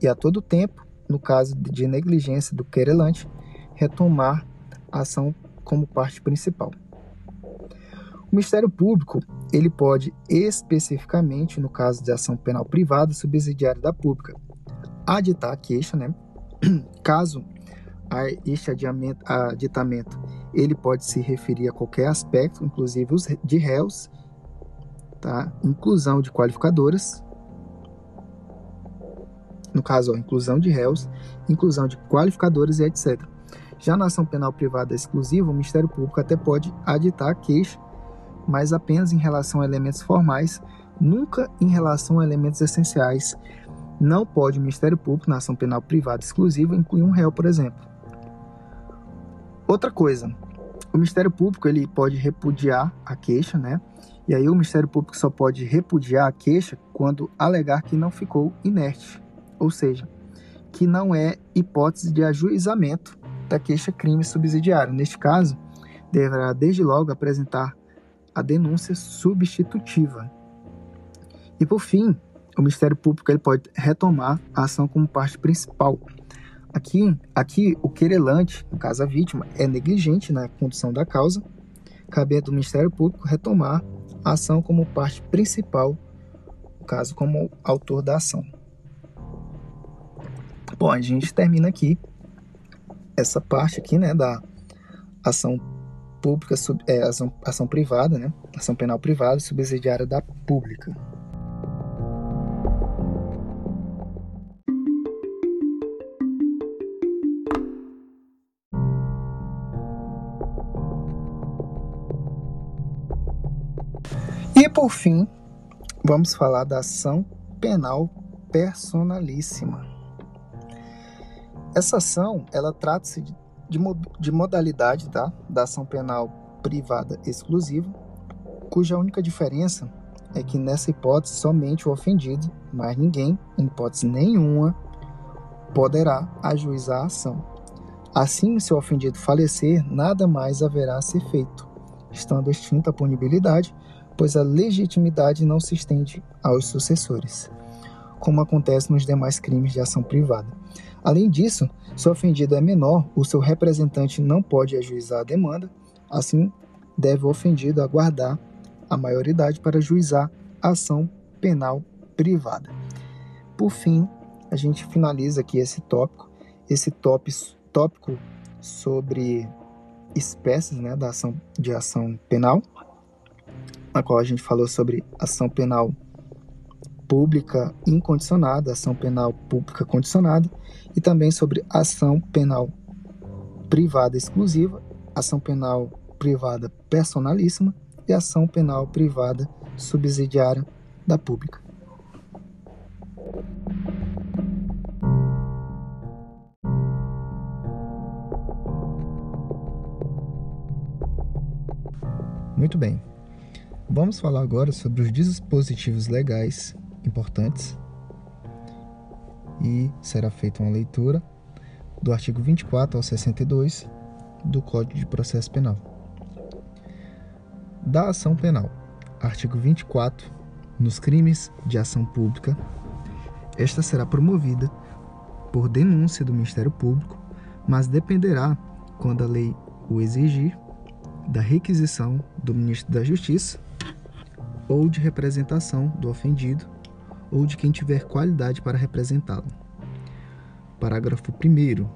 e, a todo tempo, no caso de negligência do querelante, retomar a ação como parte principal. O Ministério Público ele pode especificamente, no caso de ação penal privada subsidiária da pública, aditar a queixa, né? Caso a este aditamento ele pode se referir a qualquer aspecto, inclusive os de réus, tá? Inclusão de qualificadoras, no caso, ó, inclusão de réus, inclusão de qualificadoras e etc. Já na ação penal privada exclusiva, o Ministério Público até pode aditar a queixa, mas apenas em relação a elementos formais, nunca em relação a elementos essenciais. Não pode o Ministério Público, na ação penal privada exclusiva, incluir um réu, por exemplo. Outra coisa, o Ministério Público ele pode repudiar a queixa, né? E aí o Ministério Público só pode repudiar a queixa quando alegar que não ficou inerte, ou seja, que não é hipótese de ajuizamento da queixa-crime subsidiário. Neste caso, deverá desde logo apresentar a denúncia substitutiva. E por fim, o Ministério Público ele pode retomar a ação como parte principal. Aqui, aqui o querelante, no caso a vítima, é negligente na condução da causa, cabendo ao Ministério Público retomar a ação como parte principal, no caso como autor da ação. Bom, a gente termina aqui essa parte aqui, né, da ação pública, é, ação, ação privada, né, ação penal privada subsidiária da pública. Por fim, vamos falar da ação penal personalíssima. Essa ação, ela trata-se de, de modalidade tá? da ação penal privada exclusiva, cuja única diferença é que nessa hipótese somente o ofendido, mais ninguém, em hipótese nenhuma, poderá ajuizar a ação. Assim, se o ofendido falecer, nada mais haverá a ser feito, estando extinta a punibilidade, pois a legitimidade não se estende aos sucessores, como acontece nos demais crimes de ação privada. Além disso, se o ofendido é menor, o seu representante não pode ajuizar a demanda, assim, deve o ofendido aguardar a maioridade para ajuizar a ação penal privada. Por fim, a gente finaliza aqui esse tópico, esse tópico sobre espécies né, da ação, de ação penal, na qual a gente falou sobre ação penal pública incondicionada, ação penal pública condicionada, e também sobre ação penal privada exclusiva, ação penal privada personalíssima e ação penal privada subsidiária da pública. Muito bem. Vamos falar agora sobre os dispositivos legais importantes e será feita uma leitura do artigo 24 ao 62 do Código de Processo Penal. Da ação penal, artigo 24, nos crimes de ação pública, esta será promovida por denúncia do Ministério Público, mas dependerá, quando a lei o exigir, da requisição do Ministro da Justiça ou de representação do ofendido ou de quem tiver qualidade para representá-lo. Parágrafo 1.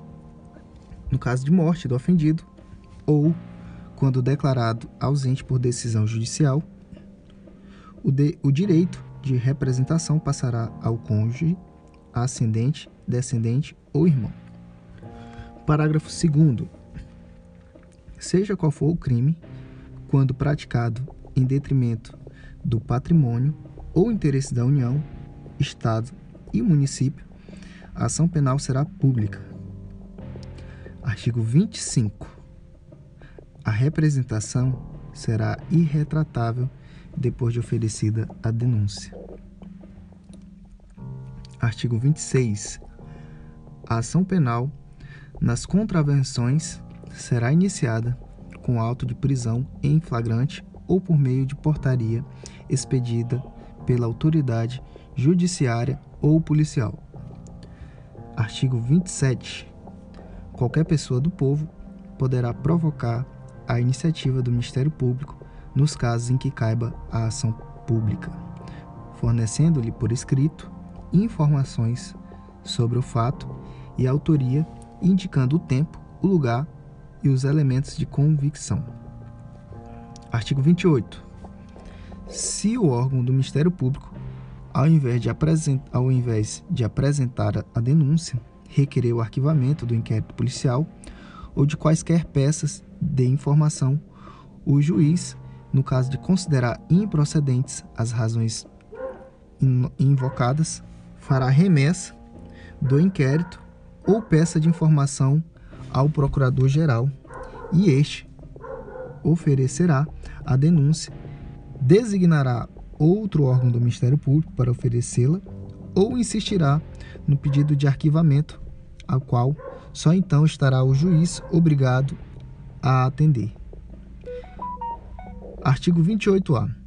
No caso de morte do ofendido, ou quando declarado ausente por decisão judicial, o, de, o direito de representação passará ao cônjuge, ascendente, descendente ou irmão. Parágrafo 2. Seja qual for o crime, quando praticado em detrimento do patrimônio ou interesse da União, Estado e município, a ação penal será pública. Artigo 25. A representação será irretratável depois de oferecida a denúncia. Artigo 26. A ação penal nas contravenções será iniciada com auto de prisão em flagrante ou por meio de portaria expedida pela autoridade judiciária ou policial. Artigo 27. Qualquer pessoa do povo poderá provocar a iniciativa do Ministério Público nos casos em que caiba a ação pública, fornecendo-lhe por escrito informações sobre o fato e a autoria, indicando o tempo, o lugar e os elementos de convicção. Artigo 28. Se o órgão do Ministério Público, ao invés de, ao invés de apresentar a denúncia, requerer o arquivamento do inquérito policial ou de quaisquer peças de informação, o juiz, no caso de considerar improcedentes as razões invocadas, fará remessa do inquérito ou peça de informação ao Procurador-Geral e este oferecerá a denúncia, designará outro órgão do Ministério Público para oferecê-la ou insistirá no pedido de arquivamento, ao qual só então estará o juiz obrigado a atender. Artigo 28-A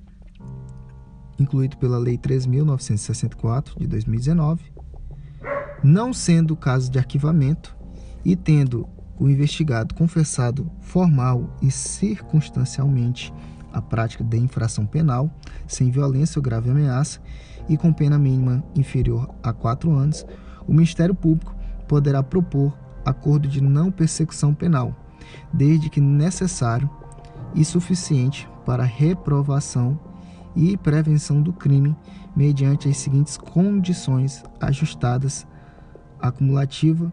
incluído pela Lei 3.964 de 2019, não sendo caso de arquivamento e tendo o investigado confessado formal e circunstancialmente a prática de infração penal, sem violência ou grave ameaça e com pena mínima inferior a quatro anos, o Ministério Público poderá propor acordo de não persecução penal, desde que necessário e suficiente para reprovação e prevenção do crime mediante as seguintes condições ajustadas acumulativa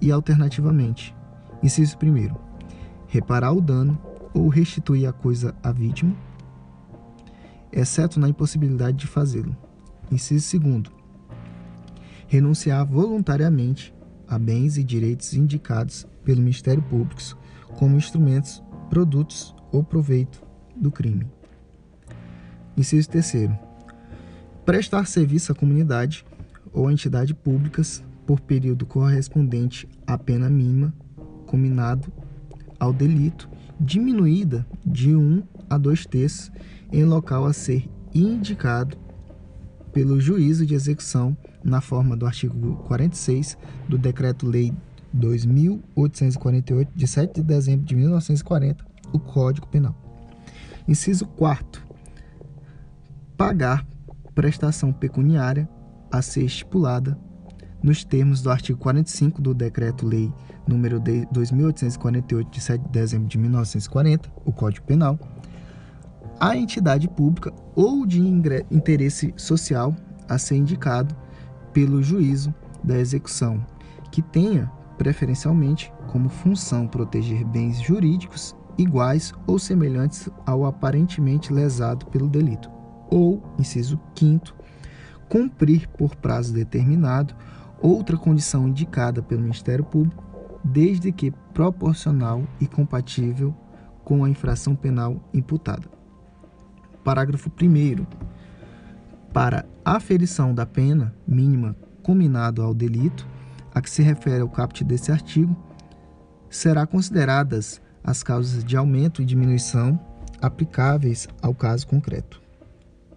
e alternativamente. Inciso 1. Reparar o dano ou restituir a coisa à vítima, exceto na impossibilidade de fazê-lo. Inciso 2. Renunciar voluntariamente a bens e direitos indicados pelo Ministério Público como instrumentos, produtos ou proveito do crime. Inciso terceiro. Prestar serviço à comunidade ou entidade públicas por período correspondente à pena mínima combinado ao delito, diminuída de um a dois terços em local a ser indicado pelo juízo de execução na forma do artigo 46 do Decreto-Lei 2848 de 7 de dezembro de 1940, o Código Penal. Inciso 4 pagar prestação pecuniária a ser estipulada nos termos do artigo 45 do Decreto-Lei número 2848 de 7 de dezembro de 1940, o Código Penal, a entidade pública ou de interesse social a ser indicado pelo juízo da execução, que tenha preferencialmente como função proteger bens jurídicos iguais ou semelhantes ao aparentemente lesado pelo delito. Ou, inciso 5, cumprir por prazo determinado outra condição indicada pelo Ministério Público, desde que proporcional e compatível com a infração penal imputada. Parágrafo 1. Para aferição da pena mínima combinado ao delito a que se refere o caput desse artigo, será consideradas as causas de aumento e diminuição aplicáveis ao caso concreto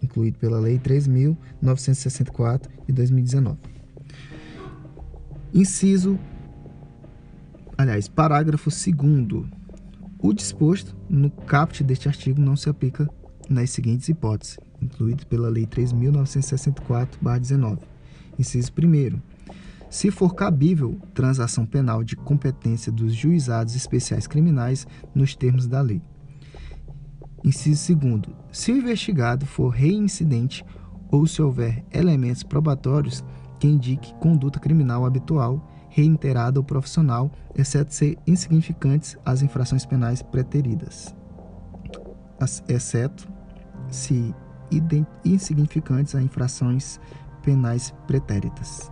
incluído pela Lei 3.964 de 2019. Inciso, aliás, parágrafo 2. O disposto no caput deste artigo não se aplica nas seguintes hipóteses, incluído pela Lei 3.964-19. Inciso 1. Se for cabível transação penal de competência dos juizados especiais criminais nos termos da lei. Inciso 2. Se o investigado for reincidente ou se houver elementos probatórios que indiquem conduta criminal habitual, reiterada ou profissional, exceto ser insignificantes as infrações penais preteridas. Exceto se insignificantes as infrações penais pretéritas.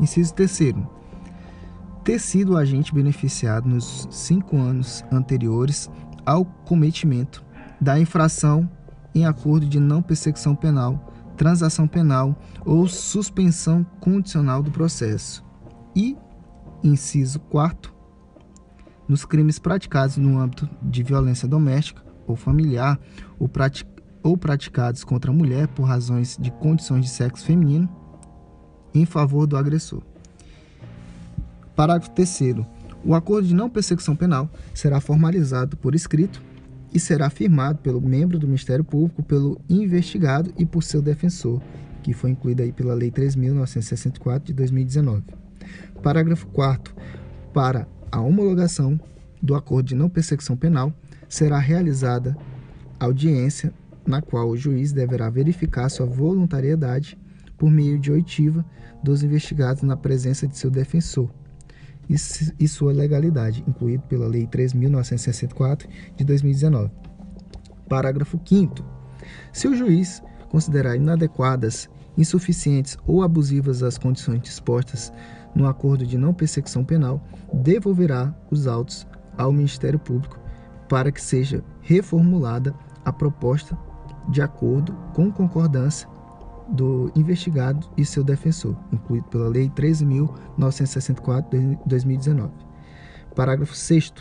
Inciso terceiro. Ter sido o agente beneficiado nos cinco anos anteriores ao cometimento da infração em acordo de não persecução penal, transação penal ou suspensão condicional do processo. E, inciso 4, nos crimes praticados no âmbito de violência doméstica ou familiar ou, ou praticados contra a mulher por razões de condições de sexo feminino em favor do agressor. Parágrafo 3 o acordo de não persecução penal será formalizado por escrito e será firmado pelo membro do Ministério Público, pelo investigado e por seu defensor, que foi incluído aí pela Lei 3.964 de 2019. Parágrafo 4 Para a homologação do acordo de não persecução penal, será realizada audiência na qual o juiz deverá verificar sua voluntariedade por meio de oitiva dos investigados na presença de seu defensor e sua legalidade, incluído pela Lei 3.964 de 2019. Parágrafo 5. Se o juiz considerar inadequadas, insuficientes ou abusivas as condições dispostas no acordo de não persecução penal, devolverá os autos ao Ministério Público para que seja reformulada a proposta de acordo com concordância do investigado e seu defensor, incluído pela Lei 13.964 de 2019. Parágrafo 6.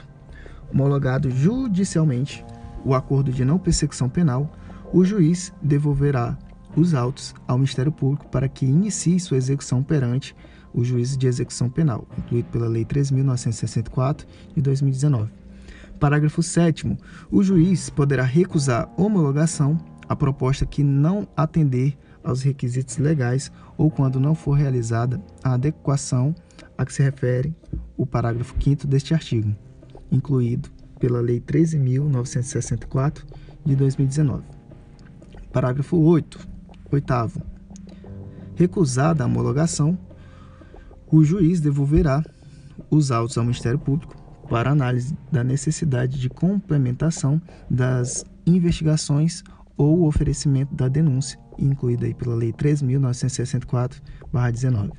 Homologado judicialmente o acordo de não persecução penal, o juiz devolverá os autos ao Ministério Público para que inicie sua execução perante o juiz de execução penal, incluído pela Lei 3.964 de 2019. Parágrafo 7. O juiz poderá recusar homologação a proposta que não atender aos requisitos legais ou quando não for realizada a adequação a que se refere o parágrafo 5 deste artigo, incluído pela Lei 13.964 de 2019. Parágrafo 8. Oitavo. Recusada a homologação, o juiz devolverá os autos ao Ministério Público para análise da necessidade de complementação das investigações ou oferecimento da denúncia incluída aí pela Lei 3.964-19.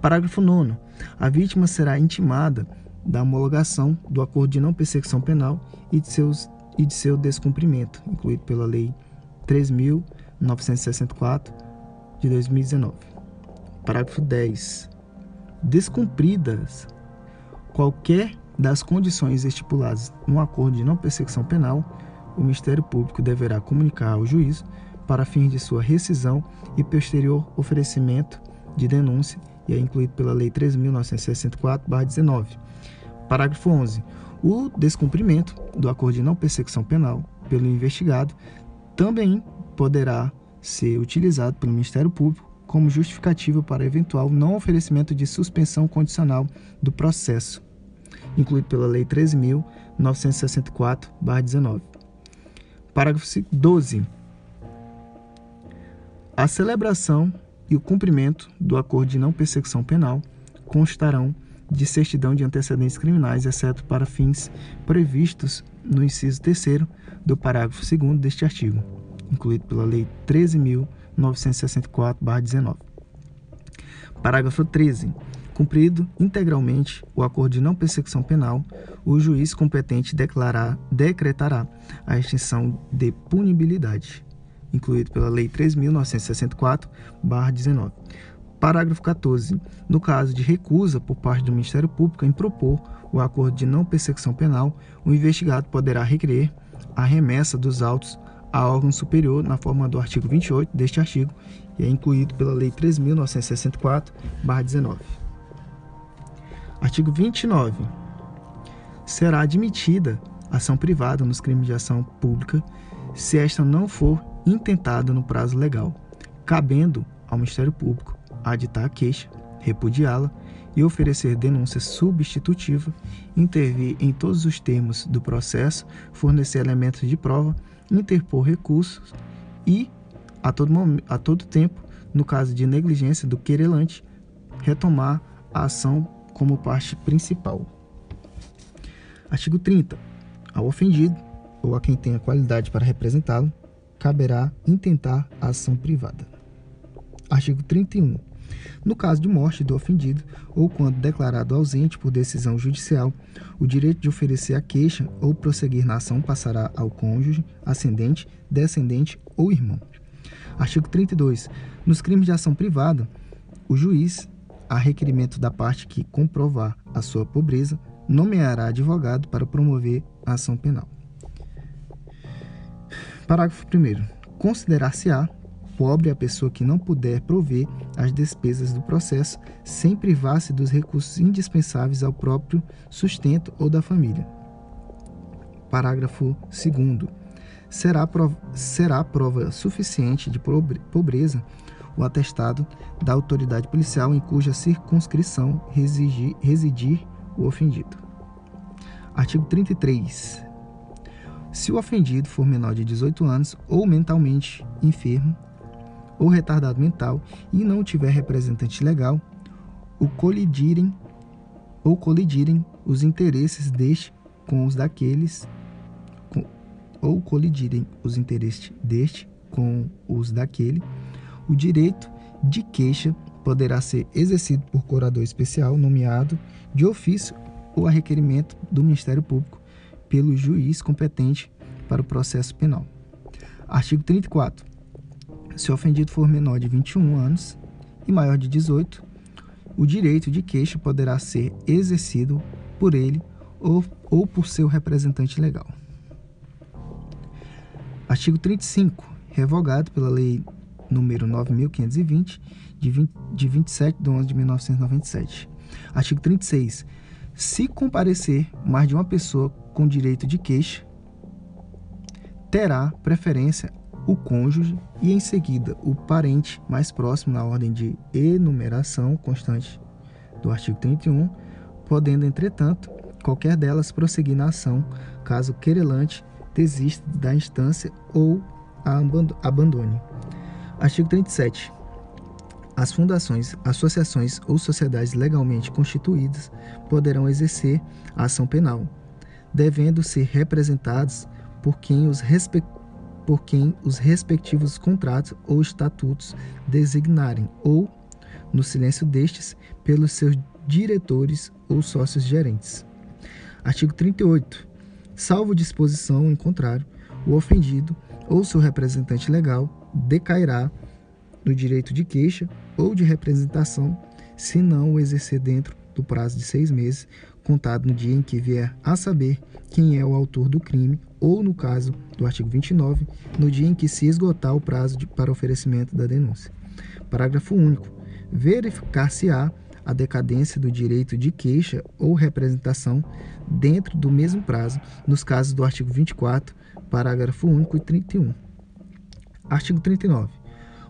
Parágrafo 9. A vítima será intimada da homologação do acordo de não persecução penal e de, seus, e de seu descumprimento, incluído pela Lei 3.964 de 2019. Parágrafo 10. Descumpridas qualquer das condições estipuladas no acordo de não persecução penal, o Ministério Público deverá comunicar ao juiz para fins de sua rescisão e posterior oferecimento de denúncia, e é incluído pela Lei 3.964-19. Parágrafo 11. O descumprimento do acordo de não persecução penal pelo investigado também poderá ser utilizado pelo Ministério Público como justificativa para eventual não oferecimento de suspensão condicional do processo, incluído pela Lei 13.964-19. Parágrafo 12. A celebração e o cumprimento do acordo de não persecução penal constarão de certidão de antecedentes criminais, exceto para fins previstos no inciso 3 do parágrafo 2 deste artigo, incluído pela Lei 13.964-19. Parágrafo 13. Cumprido integralmente o acordo de não persecução penal, o juiz competente declarar, decretará a extinção de punibilidade incluído pela Lei 3.964-19. Parágrafo 14. No caso de recusa por parte do Ministério Público em propor o acordo de não persecução penal, o investigado poderá requerer a remessa dos autos a órgão superior na forma do artigo 28 deste artigo e é incluído pela Lei 3.964-19. Artigo 29. Será admitida ação privada nos crimes de ação pública se esta não for intentada no prazo legal, cabendo ao Ministério Público aditar a queixa, repudiá-la e oferecer denúncia substitutiva, intervir em todos os termos do processo, fornecer elementos de prova, interpor recursos e, a todo, momento, a todo tempo, no caso de negligência do querelante, retomar a ação como parte principal. Artigo 30. Ao ofendido ou a quem tenha qualidade para representá-lo, caberá intentar a ação privada. Artigo 31. No caso de morte do ofendido ou quando declarado ausente por decisão judicial, o direito de oferecer a queixa ou prosseguir na ação passará ao cônjuge, ascendente, descendente ou irmão. Artigo 32. Nos crimes de ação privada, o juiz, a requerimento da parte que comprovar a sua pobreza, nomeará advogado para promover a ação penal. Parágrafo 1. Considerar-se-á pobre a pessoa que não puder prover as despesas do processo sem privar-se dos recursos indispensáveis ao próprio sustento ou da família. Parágrafo 2. Será, será prova suficiente de pobreza o atestado da autoridade policial em cuja circunscrição residir, residir o ofendido. Artigo 33. Se o ofendido for menor de 18 anos ou mentalmente enfermo, ou retardado mental e não tiver representante legal, o colidirem ou colidirem os interesses deste com os daqueles com, ou colidirem os interesses deste com os daquele, o direito de queixa poderá ser exercido por curador especial nomeado de ofício ou a requerimento do Ministério Público pelo juiz competente para o processo penal. Artigo 34. Se o ofendido for menor de 21 anos e maior de 18, o direito de queixa poderá ser exercido por ele ou, ou por seu representante legal. Artigo 35. Revogado pela Lei número 9520, de, 20, de 27 de 11 de 1997. Artigo 36. Se comparecer mais de uma pessoa com direito de queixa, terá preferência o cônjuge e, em seguida, o parente mais próximo na ordem de enumeração constante do artigo 31, podendo, entretanto, qualquer delas prosseguir na ação, caso o querelante desista da instância ou a abandone. Artigo 37. As fundações, associações ou sociedades legalmente constituídas poderão exercer a ação penal, devendo ser representados por quem os respeita por quem os respectivos contratos ou estatutos designarem, ou, no silêncio destes, pelos seus diretores ou sócios gerentes. Artigo 38. Salvo disposição em contrário, o ofendido ou seu representante legal decairá no direito de queixa ou de representação se não o exercer dentro do prazo de seis meses, contado no dia em que vier a saber quem é o autor do crime ou, no caso do artigo 29, no dia em que se esgotar o prazo de, para oferecimento da denúncia. Parágrafo único. Verificar-se-á a decadência do direito de queixa ou representação dentro do mesmo prazo, nos casos do artigo 24, parágrafo único e 31. Artigo 39.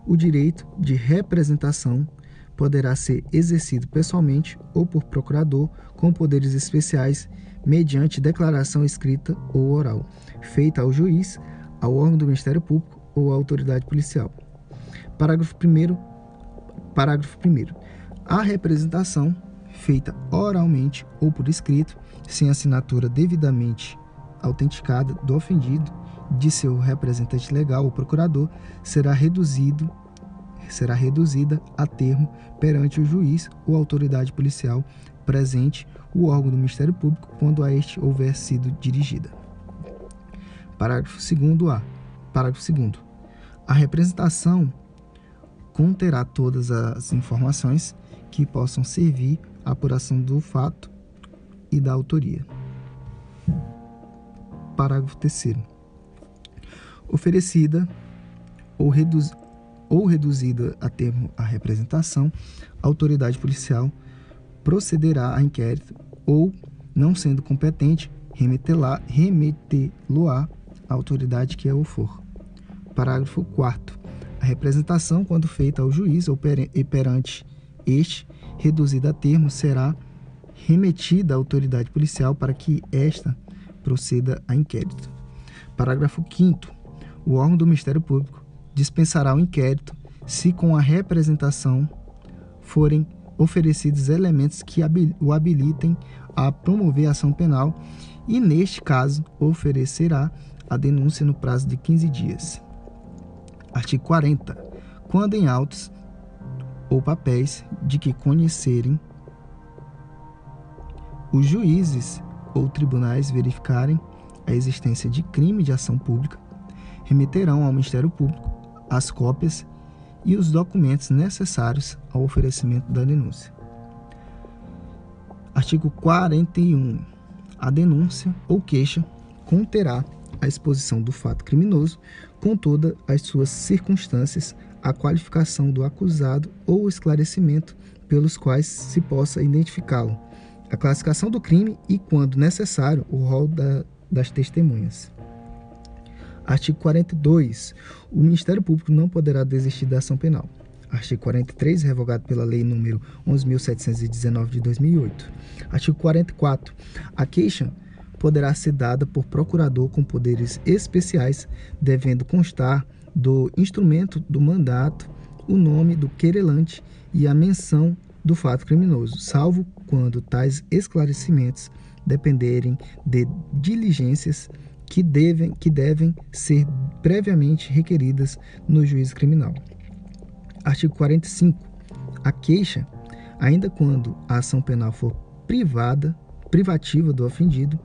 O direito de representação poderá ser exercido pessoalmente ou por procurador com poderes especiais mediante declaração escrita ou oral, feita ao juiz, ao órgão do Ministério Público ou à autoridade policial. Parágrafo 1 Parágrafo 1 A representação feita oralmente ou por escrito, sem assinatura devidamente autenticada do ofendido, de seu representante legal ou procurador, será reduzido será reduzida a termo perante o juiz ou autoridade policial presente o órgão do Ministério Público quando a este houver sido dirigida. Parágrafo 2 A. Parágrafo 2 A representação conterá todas as informações que possam servir à apuração do fato e da autoria. Parágrafo 3 Oferecida ou, reduz, ou reduzida a termo a representação, a autoridade policial procederá a inquérito ou, não sendo competente, remetê-lo-á à autoridade que é o for. Parágrafo 4 A representação, quando feita ao juiz ou perante este, reduzida a termo, será remetida à autoridade policial para que esta proceda a inquérito. Parágrafo 5 O órgão do Ministério Público dispensará o inquérito se com a representação forem oferecidos elementos que o habilitem a promover a ação penal e, neste caso, oferecerá a denúncia no prazo de 15 dias. Artigo 40. Quando em autos ou papéis de que conhecerem os juízes ou tribunais verificarem a existência de crime de ação pública, remeterão ao Ministério Público as cópias e os documentos necessários ao oferecimento da denúncia. Artigo 41. A denúncia ou queixa conterá a exposição do fato criminoso com todas as suas circunstâncias, a qualificação do acusado ou o esclarecimento pelos quais se possa identificá-lo, a classificação do crime e, quando necessário, o rol da, das testemunhas. Artigo 42. O Ministério Público não poderá desistir da ação penal. Artigo 43, revogado pela Lei nº 11.719 de 2008. Artigo 44. A queixa poderá ser dada por procurador com poderes especiais, devendo constar do instrumento do mandato o nome do querelante e a menção do fato criminoso, salvo quando tais esclarecimentos dependerem de diligências que devem, que devem ser previamente requeridas no juízo criminal. Artigo 45. A queixa, ainda quando a ação penal for privada, privativa do ofendido,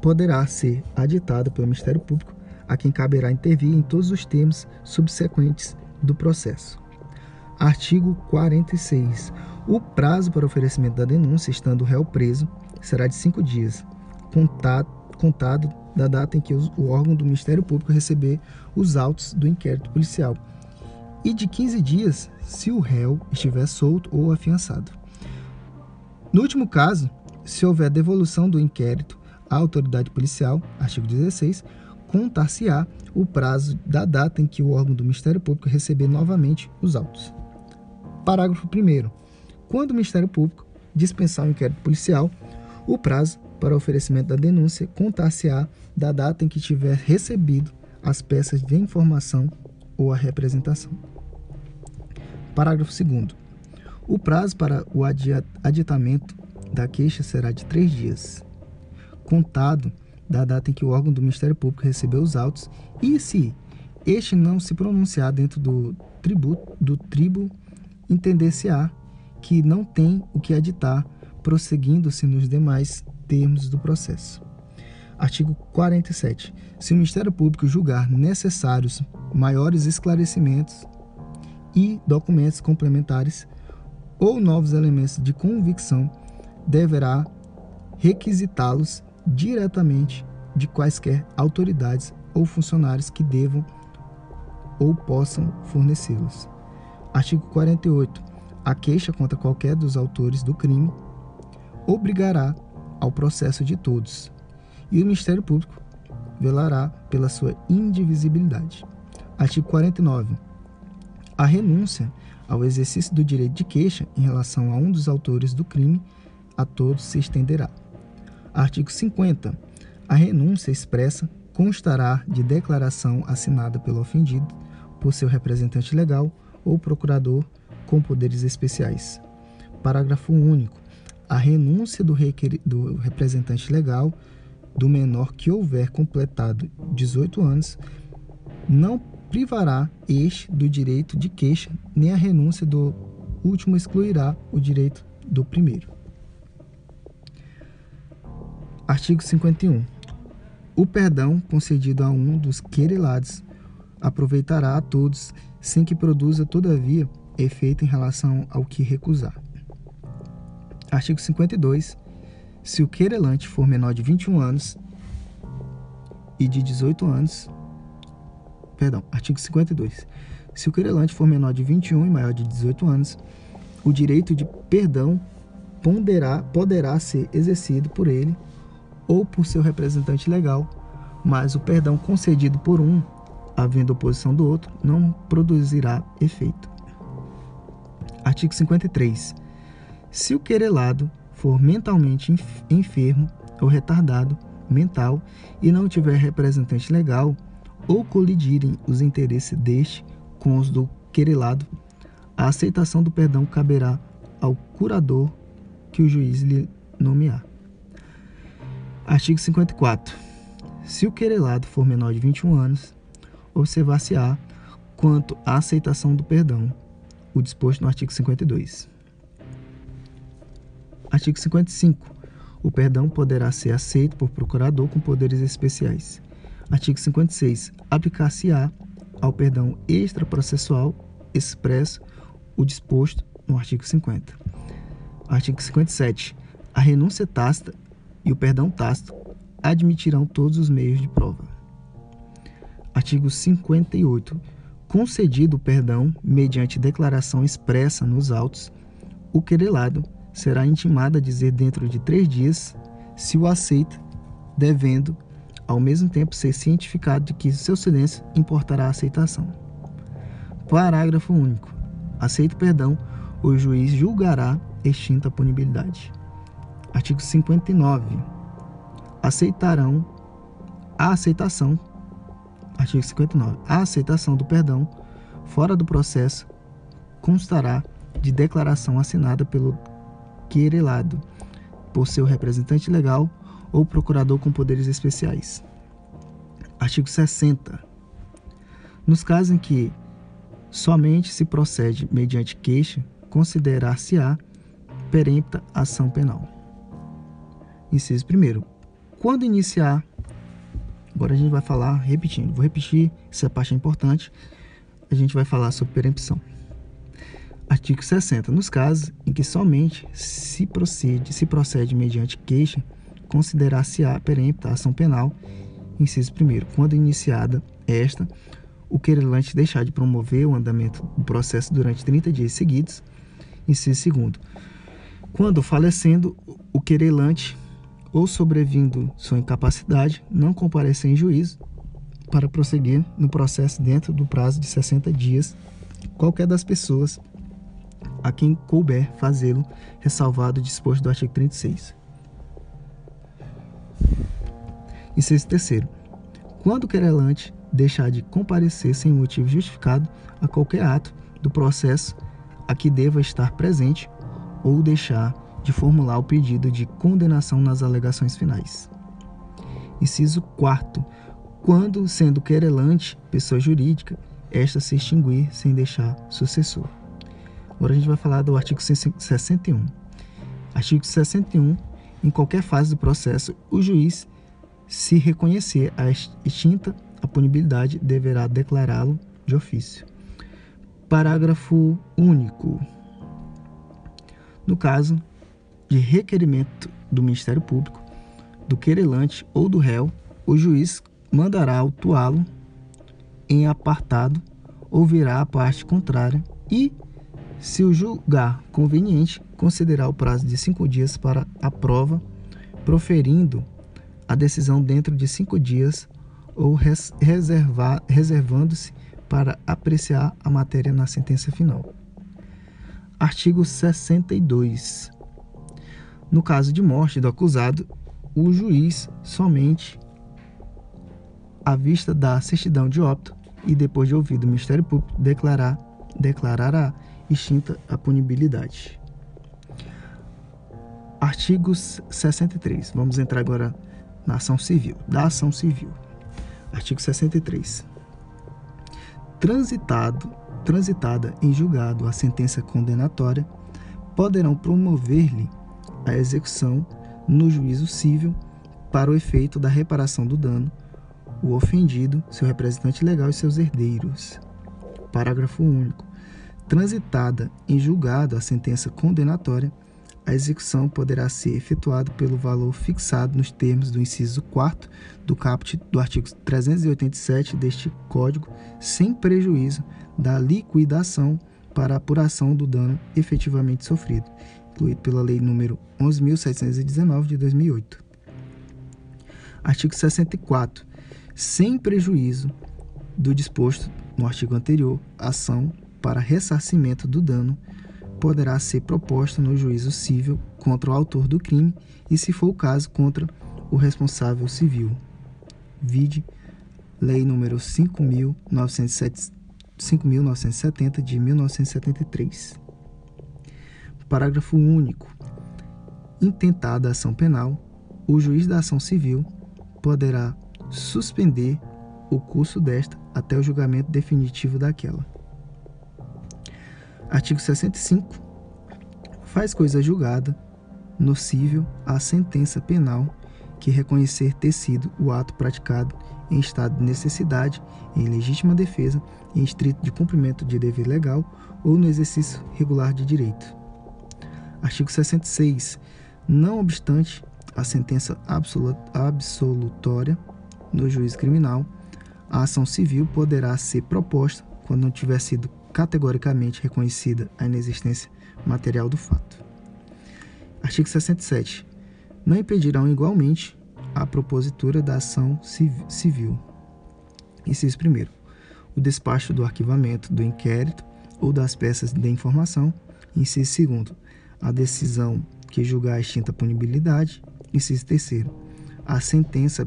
poderá ser aditada pelo Ministério Público, a quem caberá intervir em todos os termos subsequentes do processo. Artigo 46. O prazo para oferecimento da denúncia, estando o réu preso, será de cinco dias, contado contado da data em que o órgão do Ministério Público receber os autos do inquérito policial, e de 15 dias se o réu estiver solto ou afiançado. No último caso, se houver devolução do inquérito à autoridade policial, artigo 16, contar-se-á o prazo da data em que o órgão do Ministério Público receber novamente os autos. Parágrafo 1. Quando o Ministério Público dispensar o inquérito policial, o prazo para oferecimento da denúncia contar-se-á da data em que tiver recebido as peças de informação ou a representação. Parágrafo 2. O prazo para o aditamento da queixa será de três dias, contado da data em que o órgão do Ministério Público recebeu os autos e se este não se pronunciar dentro do tributo do tribo entender-se-á que não tem o que aditar, prosseguindo-se nos demais termos do processo. Artigo 47. Se o Ministério Público julgar necessários maiores esclarecimentos e documentos complementares ou novos elementos de convicção, deverá requisitá-los diretamente de quaisquer autoridades ou funcionários que devam ou possam fornecê-los. Artigo 48. A queixa contra qualquer dos autores do crime obrigará ao processo de todos, e o Ministério Público velará pela sua indivisibilidade. Artigo 49. A renúncia ao exercício do direito de queixa em relação a um dos autores do crime a todos se estenderá. Artigo 50. A renúncia expressa constará de declaração assinada pelo ofendido por seu representante legal ou procurador com poderes especiais. Parágrafo único a renúncia do, do representante legal do menor que houver completado 18 anos não privará este do direito de queixa, nem a renúncia do último excluirá o direito do primeiro. Artigo 51. O perdão concedido a um dos querelados aproveitará a todos, sem que produza, todavia, efeito em relação ao que recusar. Artigo 52. Se o querelante for menor de 21 anos e de 18 anos. Perdão, artigo 52. Se o querelante for menor de 21 e maior de 18 anos, o direito de perdão ponderá, poderá ser exercido por ele ou por seu representante legal, mas o perdão concedido por um, havendo oposição do outro, não produzirá efeito. Artigo 53. Se o querelado for mentalmente enfermo ou retardado mental e não tiver representante legal ou colidirem os interesses deste com os do querelado, a aceitação do perdão caberá ao curador que o juiz lhe nomear. Artigo 54. Se o querelado for menor de 21 anos, observar-se-á quanto à aceitação do perdão, o disposto no artigo 52. Artigo 55. O perdão poderá ser aceito por procurador com poderes especiais. Artigo 56. Aplicar-se-á ao perdão extraprocessual expresso o disposto no artigo 50. Artigo 57. A renúncia tácita e o perdão tácito admitirão todos os meios de prova. Artigo 58. Concedido o perdão mediante declaração expressa nos autos, o querelado será intimado a dizer dentro de três dias se o aceita, devendo, ao mesmo tempo, ser cientificado de que seu silêncio importará a aceitação. Parágrafo único. Aceito perdão, o juiz julgará extinta a punibilidade. Artigo 59. Aceitarão a aceitação. Artigo 59. A aceitação do perdão fora do processo constará de declaração assinada pelo querelado por seu representante legal ou procurador com poderes especiais. Artigo 60. Nos casos em que somente se procede mediante queixa, considerar-se-á perempta ação penal. Inciso 1. Quando iniciar, agora a gente vai falar repetindo, vou repetir, essa parte é importante, a gente vai falar sobre perempção. Artigo 60. Nos casos em que somente se procede, se procede mediante queixa, considerar-se-á perempta a ação penal, inciso 1 quando iniciada esta, o querelante deixar de promover o andamento do processo durante 30 dias seguidos, inciso 2 quando falecendo o querelante ou sobrevindo sua incapacidade, não comparecer em juízo para prosseguir no processo dentro do prazo de 60 dias, qualquer das pessoas a quem couber fazê-lo, ressalvado o disposto do artigo 36. Inciso terceiro. Quando o querelante deixar de comparecer sem motivo justificado a qualquer ato do processo a que deva estar presente ou deixar de formular o pedido de condenação nas alegações finais. Inciso 4. Quando, sendo querelante pessoa jurídica, esta se extinguir sem deixar sucessor. Agora a gente vai falar do artigo 61. Artigo 61. Em qualquer fase do processo, o juiz, se reconhecer a extinta a punibilidade, deverá declará-lo de ofício. Parágrafo único. No caso de requerimento do Ministério Público, do querelante ou do réu, o juiz mandará autuá-lo em apartado, ouvirá a parte contrária e se o julgar conveniente, considerar o prazo de cinco dias para a prova, proferindo a decisão dentro de cinco dias ou reservando-se para apreciar a matéria na sentença final. Artigo 62. No caso de morte do acusado, o juiz somente à vista da certidão de óbito e depois de ouvido o Ministério Público declarar declarará extinta a punibilidade. Artigos 63. Vamos entrar agora na ação civil. Da ação civil. Artigo 63. Transitado, transitada em julgado a sentença condenatória, poderão promover-lhe a execução no juízo civil para o efeito da reparação do dano o ofendido, seu representante legal e seus herdeiros. Parágrafo único transitada em julgado a sentença condenatória, a execução poderá ser efetuada pelo valor fixado nos termos do inciso 4 do caput do artigo 387 deste Código, sem prejuízo da liquidação para apuração do dano efetivamente sofrido, incluído pela Lei nº 11.719 de 2008. Artigo 64. Sem prejuízo do disposto no artigo anterior, ação para ressarcimento do dano poderá ser proposta no juízo civil contra o autor do crime e, se for o caso, contra o responsável civil. Vide Lei número 5.970 de 1973. Parágrafo único. Intentada a ação penal, o juiz da ação civil poderá suspender o curso desta até o julgamento definitivo daquela. Artigo 65. Faz coisa julgada nocível à sentença penal que reconhecer ter sido o ato praticado em estado de necessidade, em legítima defesa, em estrito de cumprimento de dever legal ou no exercício regular de direito. Artigo 66. Não obstante a sentença absolutória no juiz criminal, a ação civil poderá ser proposta quando não tiver sido categoricamente reconhecida a inexistência material do fato. Artigo 67. Não impedirão igualmente a propositura da ação civil. Inciso 1. O despacho do arquivamento do inquérito ou das peças de informação. Inciso 2. A decisão que julgar a extinta punibilidade. Inciso 3. A sentença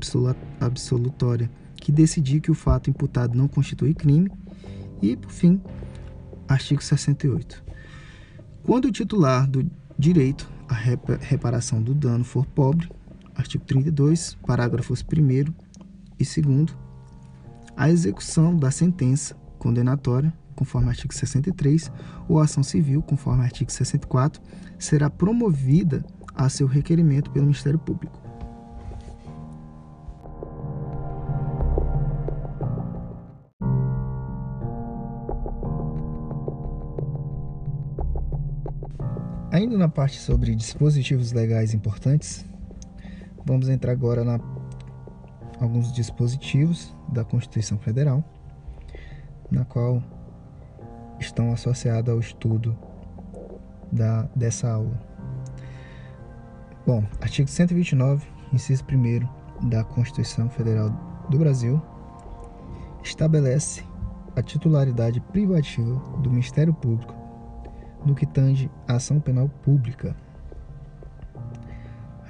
absolutória que decidir que o fato imputado não constitui crime. E, por fim, artigo 68. Quando o titular do direito à reparação do dano for pobre, artigo 32, parágrafos 1 e 2, a execução da sentença condenatória, conforme artigo 63, ou ação civil, conforme artigo 64, será promovida a seu requerimento pelo Ministério Público. Ainda na parte sobre dispositivos legais importantes, Vamos entrar agora na alguns dispositivos da Constituição Federal, na qual estão associados ao estudo da, dessa aula. Bom, artigo 129, inciso 1 da Constituição Federal do Brasil, estabelece a titularidade privativa do Ministério Público no que tange à ação penal pública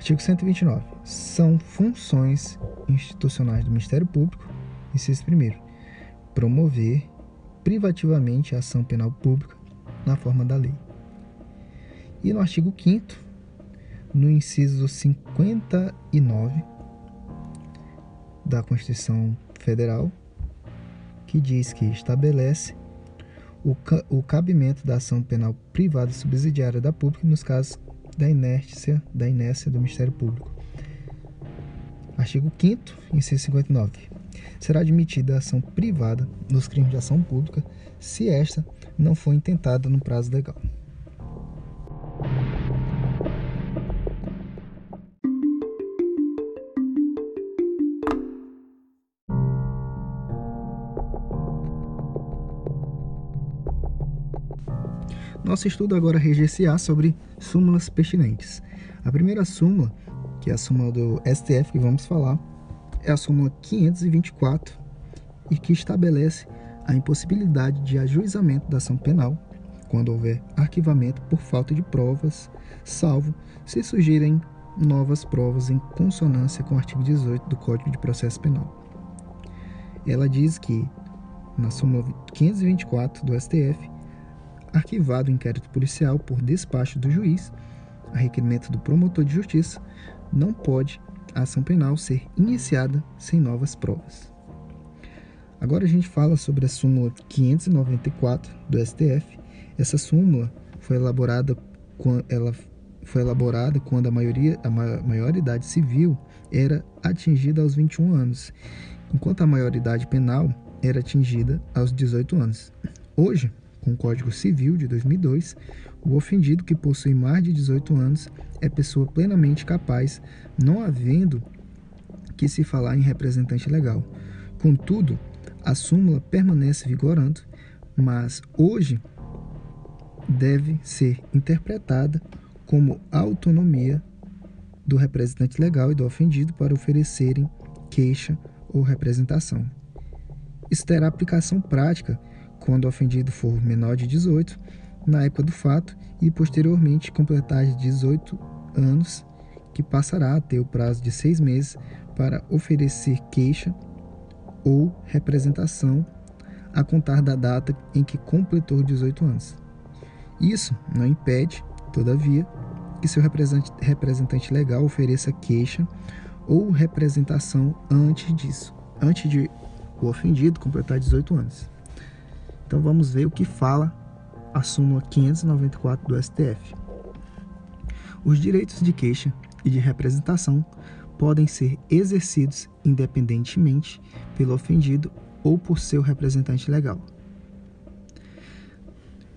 Artigo 129. São funções institucionais do Ministério Público, inciso 1 promover privativamente a ação penal pública na forma da lei. E no artigo 5 no inciso 59 da Constituição Federal, que diz que estabelece o, ca o cabimento da ação penal privada subsidiária da pública nos casos da inércia, da inércia do Ministério Público. Artigo 5 inciso 59. Será admitida a ação privada nos crimes de ação pública se esta não for intentada no prazo legal. Nosso estudo agora reger-se-á sobre súmulas pertinentes. A primeira súmula, que é a súmula do STF que vamos falar, é a súmula 524 e que estabelece a impossibilidade de ajuizamento da ação penal quando houver arquivamento por falta de provas, salvo se surgirem novas provas em consonância com o artigo 18 do Código de Processo Penal. Ela diz que, na súmula 524 do STF, arquivado o inquérito policial por despacho do juiz, a requerimento do promotor de justiça, não pode a ação penal ser iniciada sem novas provas. Agora a gente fala sobre a súmula 594 do STF. Essa súmula foi elaborada ela foi elaborada quando a maioria a maioridade civil era atingida aos 21 anos, enquanto a maioridade penal era atingida aos 18 anos. Hoje, com o Código Civil de 2002, o ofendido que possui mais de 18 anos é pessoa plenamente capaz, não havendo que se falar em representante legal. Contudo, a súmula permanece vigorando, mas hoje deve ser interpretada como autonomia do representante legal e do ofendido para oferecerem queixa ou representação. Isso terá aplicação prática quando o ofendido for menor de 18, na época do fato e posteriormente completar 18 anos, que passará a ter o prazo de seis meses para oferecer queixa ou representação a contar da data em que completou 18 anos. Isso não impede, todavia, que seu representante legal ofereça queixa ou representação antes disso, antes de o ofendido completar 18 anos. Então vamos ver o que fala a súmula 594 do STF. Os direitos de queixa e de representação podem ser exercidos independentemente pelo ofendido ou por seu representante legal.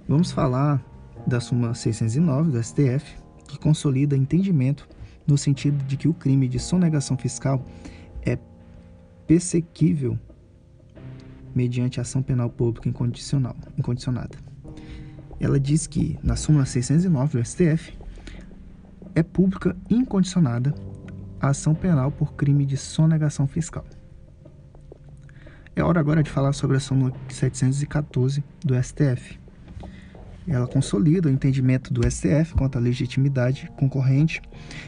Vamos falar da súmula 609 do STF, que consolida entendimento no sentido de que o crime de sonegação fiscal é persequível mediante ação penal pública incondicional, incondicionada. Ela diz que, na súmula 609 do STF, é pública incondicionada a ação penal por crime de sonegação fiscal. É hora agora de falar sobre a súmula 714 do STF. Ela consolida o entendimento do STF quanto à legitimidade concorrente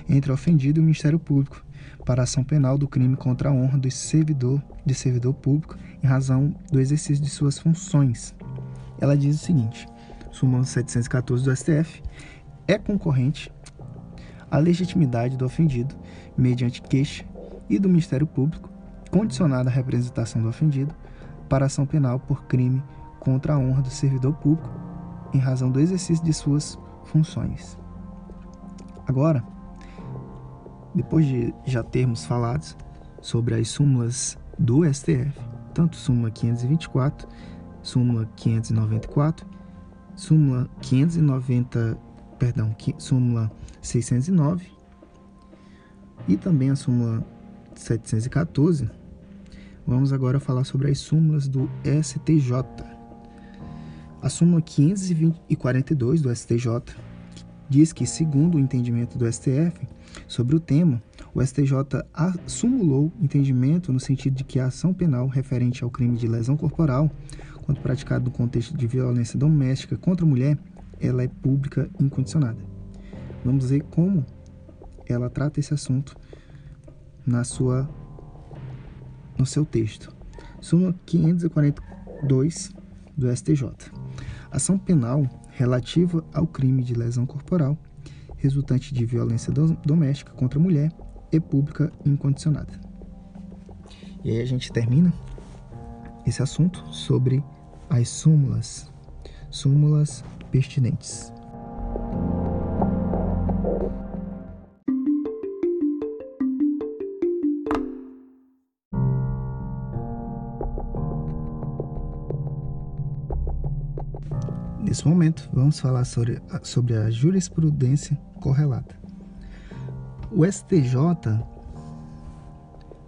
entre ofendido e o Ministério Público para a ação penal do crime contra a honra do servidor de servidor público em razão do exercício de suas funções. Ela diz o seguinte: súmula 714 do STF é concorrente a legitimidade do ofendido, mediante queixa, e do Ministério Público, condicionada à representação do ofendido, para ação penal por crime contra a honra do servidor público, em razão do exercício de suas funções. Agora, depois de já termos falado sobre as súmulas do STF, tanto súmula 524, súmula 594, súmula 590 perdão, súmula 609 e também a súmula 714, vamos agora falar sobre as súmulas do STJ. A súmula 542 do STJ diz que, segundo o entendimento do STF sobre o tema, o STJ sumulou entendimento no sentido de que a ação penal referente ao crime de lesão corporal, quando praticado no contexto de violência doméstica contra a mulher, ela é pública incondicionada. Vamos ver como ela trata esse assunto na sua no seu texto. Súmula 542 do STJ. Ação penal relativa ao crime de lesão corporal resultante de violência doméstica contra a mulher pública incondicionada. E aí a gente termina esse assunto sobre as súmulas, súmulas pertinentes. Nesse momento, vamos falar sobre, sobre a jurisprudência correlata. O STJ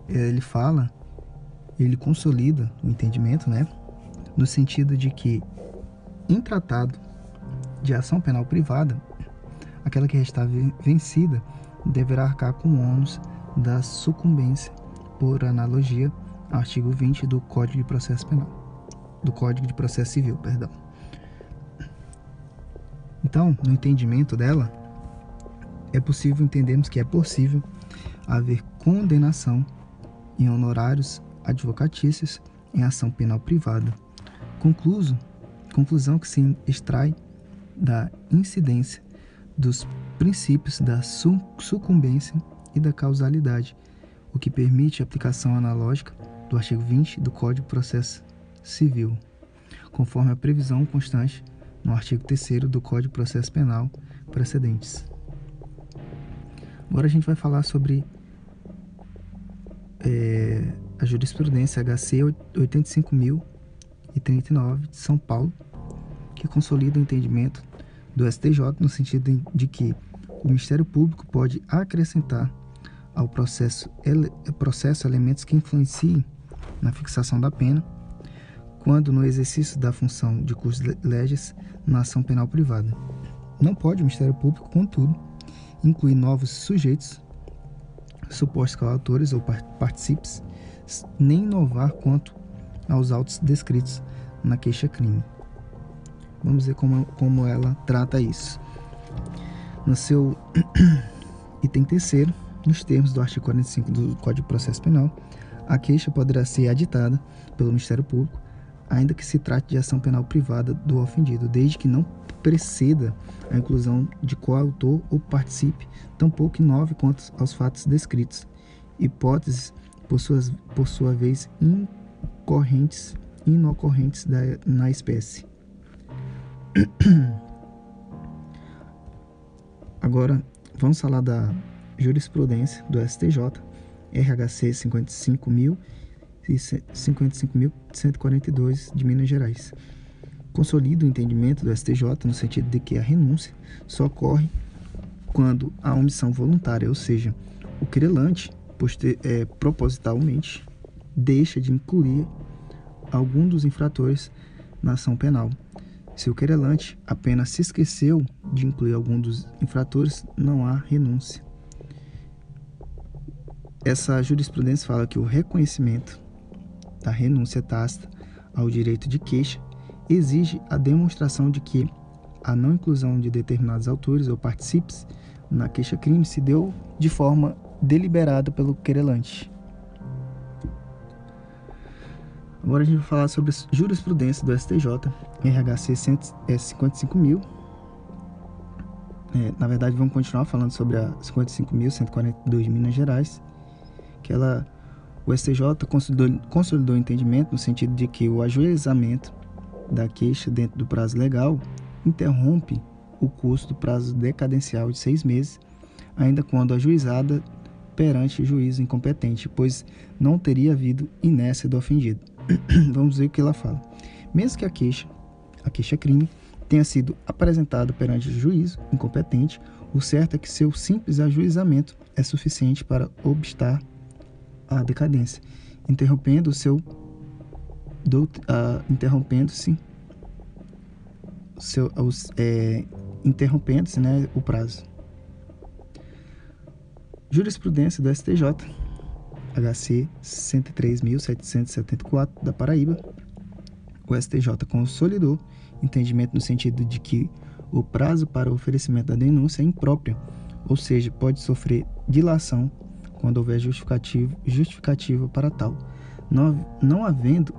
ele fala, ele consolida o entendimento, né, no sentido de que em tratado de ação penal privada, aquela que está vencida deverá arcar com o ônus da sucumbência por analogia ao artigo 20 do Código de Processo Penal, do Código de Processo Civil, perdão. Então, no entendimento dela, é possível entendermos que é possível haver condenação em honorários advocatícios em ação penal privada. Concluso, conclusão que se extrai da incidência dos princípios da sucumbência e da causalidade, o que permite a aplicação analógica do artigo 20 do Código de Processo Civil, conforme a previsão constante no artigo 3 do Código de Processo Penal precedentes. Agora a gente vai falar sobre é, a jurisprudência HC 85.039 de São Paulo, que consolida o entendimento do STJ no sentido de que o Ministério Público pode acrescentar ao processo, ele, processo elementos que influenciem na fixação da pena, quando no exercício da função de curso de leges na ação penal privada. Não pode o Ministério Público, contudo, incluir novos sujeitos, supostos coautores ou participes, nem inovar quanto aos autos descritos na queixa-crime. Vamos ver como, como ela trata isso. No seu item terceiro, nos termos do artigo 45 do Código de Processo Penal, a queixa poderá ser aditada pelo Ministério Público, ainda que se trate de ação penal privada do ofendido, desde que não preceda a inclusão de coautor ou participe, tampouco inove quanto aos fatos descritos, hipóteses, por, suas, por sua vez, incorrentes, inocorrentes da, na espécie. Agora, vamos falar da jurisprudência do STJ, RHC 55.000 e 55.142 de Minas Gerais. Consolida o entendimento do STJ no sentido de que a renúncia só ocorre quando a omissão voluntária, ou seja, o querelante é, propositalmente deixa de incluir algum dos infratores na ação penal. Se o querelante apenas se esqueceu de incluir algum dos infratores, não há renúncia. Essa jurisprudência fala que o reconhecimento da renúncia tácita ao direito de queixa exige a demonstração de que a não inclusão de determinados autores ou participes na queixa-crime se deu de forma deliberada pelo querelante. Agora a gente vai falar sobre a jurisprudência do STJ, RHC 55.000. É, na verdade, vamos continuar falando sobre a 55.142 de Minas Gerais, que ela, o STJ consolidou, consolidou o entendimento no sentido de que o ajuizamento da queixa dentro do prazo legal interrompe o curso do prazo decadencial de seis meses, ainda quando ajuizada perante juízo incompetente, pois não teria havido inércia do ofendido. Vamos ver o que ela fala. Mesmo que a queixa, a queixa-crime, tenha sido apresentada perante juízo incompetente, o certo é que seu simples ajuizamento é suficiente para obstar a decadência, interrompendo o seu uh, interrompendo-se seu, é, interrompendo-se né, o prazo. Jurisprudência do STJ, HC 103.774 da Paraíba. O STJ consolidou entendimento no sentido de que o prazo para o oferecimento da denúncia é impróprio, ou seja, pode sofrer dilação quando houver justificativa para tal. Não, não havendo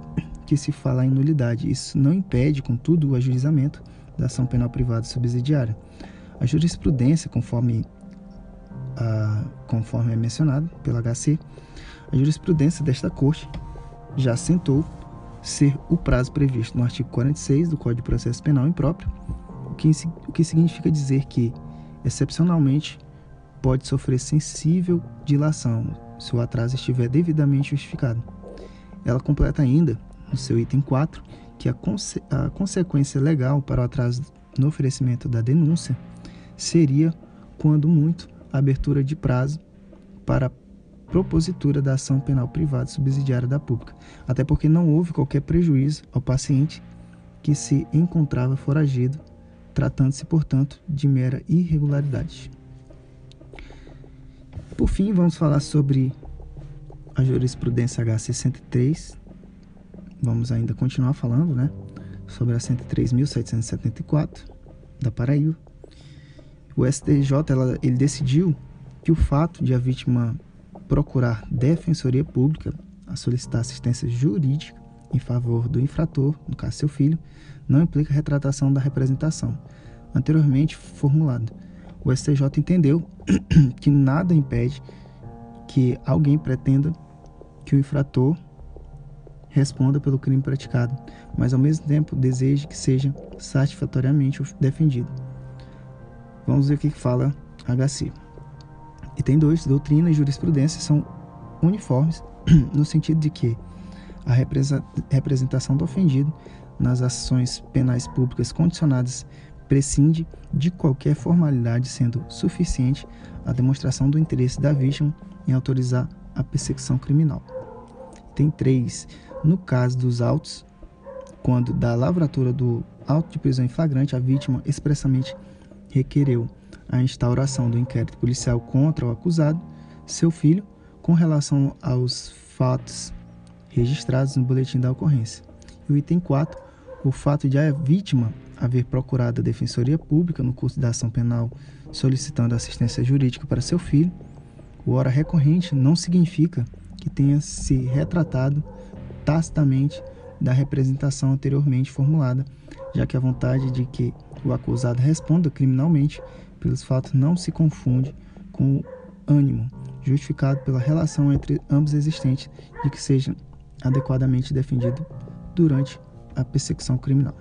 que se falar em nulidade, isso não impede, contudo, o ajuizamento da ação penal privada subsidiária. A jurisprudência, conforme, a, conforme é mencionado pela HC, a jurisprudência desta Corte já assentou ser o prazo previsto no artigo 46 do Código de Processo Penal impróprio, o que, o que significa dizer que, excepcionalmente, pode sofrer sensível dilação se o atraso estiver devidamente justificado. Ela completa ainda, no seu item 4, que a, conse a consequência legal para o atraso no oferecimento da denúncia seria, quando muito, a abertura de prazo para a propositura da ação penal privada subsidiária da pública, até porque não houve qualquer prejuízo ao paciente que se encontrava foragido, tratando-se, portanto, de mera irregularidade. Por fim, vamos falar sobre a jurisprudência H63 vamos ainda continuar falando, né? Sobre a 103.774 da Paraíba. O STJ ela, ele decidiu que o fato de a vítima procurar defensoria pública a solicitar assistência jurídica em favor do infrator, no caso seu filho, não implica retratação da representação anteriormente formulada. O STJ entendeu que nada impede que alguém pretenda que o infrator responda pelo crime praticado, mas ao mesmo tempo deseje que seja satisfatoriamente defendido. Vamos ver o que fala HC. tem dois, doutrina e jurisprudência são uniformes no sentido de que a representação do ofendido nas ações penais públicas condicionadas prescinde de qualquer formalidade, sendo suficiente a demonstração do interesse da vítima em autorizar a persecução criminal. Tem três no caso dos autos, quando da lavratura do auto de prisão em flagrante, a vítima expressamente requereu a instauração do inquérito policial contra o acusado, seu filho, com relação aos fatos registrados no boletim da ocorrência. O item 4, o fato de a vítima haver procurado a Defensoria Pública no curso da ação penal solicitando assistência jurídica para seu filho, o hora recorrente não significa que tenha se retratado tacitamente da representação anteriormente formulada, já que a vontade de que o acusado responda criminalmente pelos fatos não se confunde com o ânimo justificado pela relação entre ambos existente de que seja adequadamente defendido durante a persecução criminal.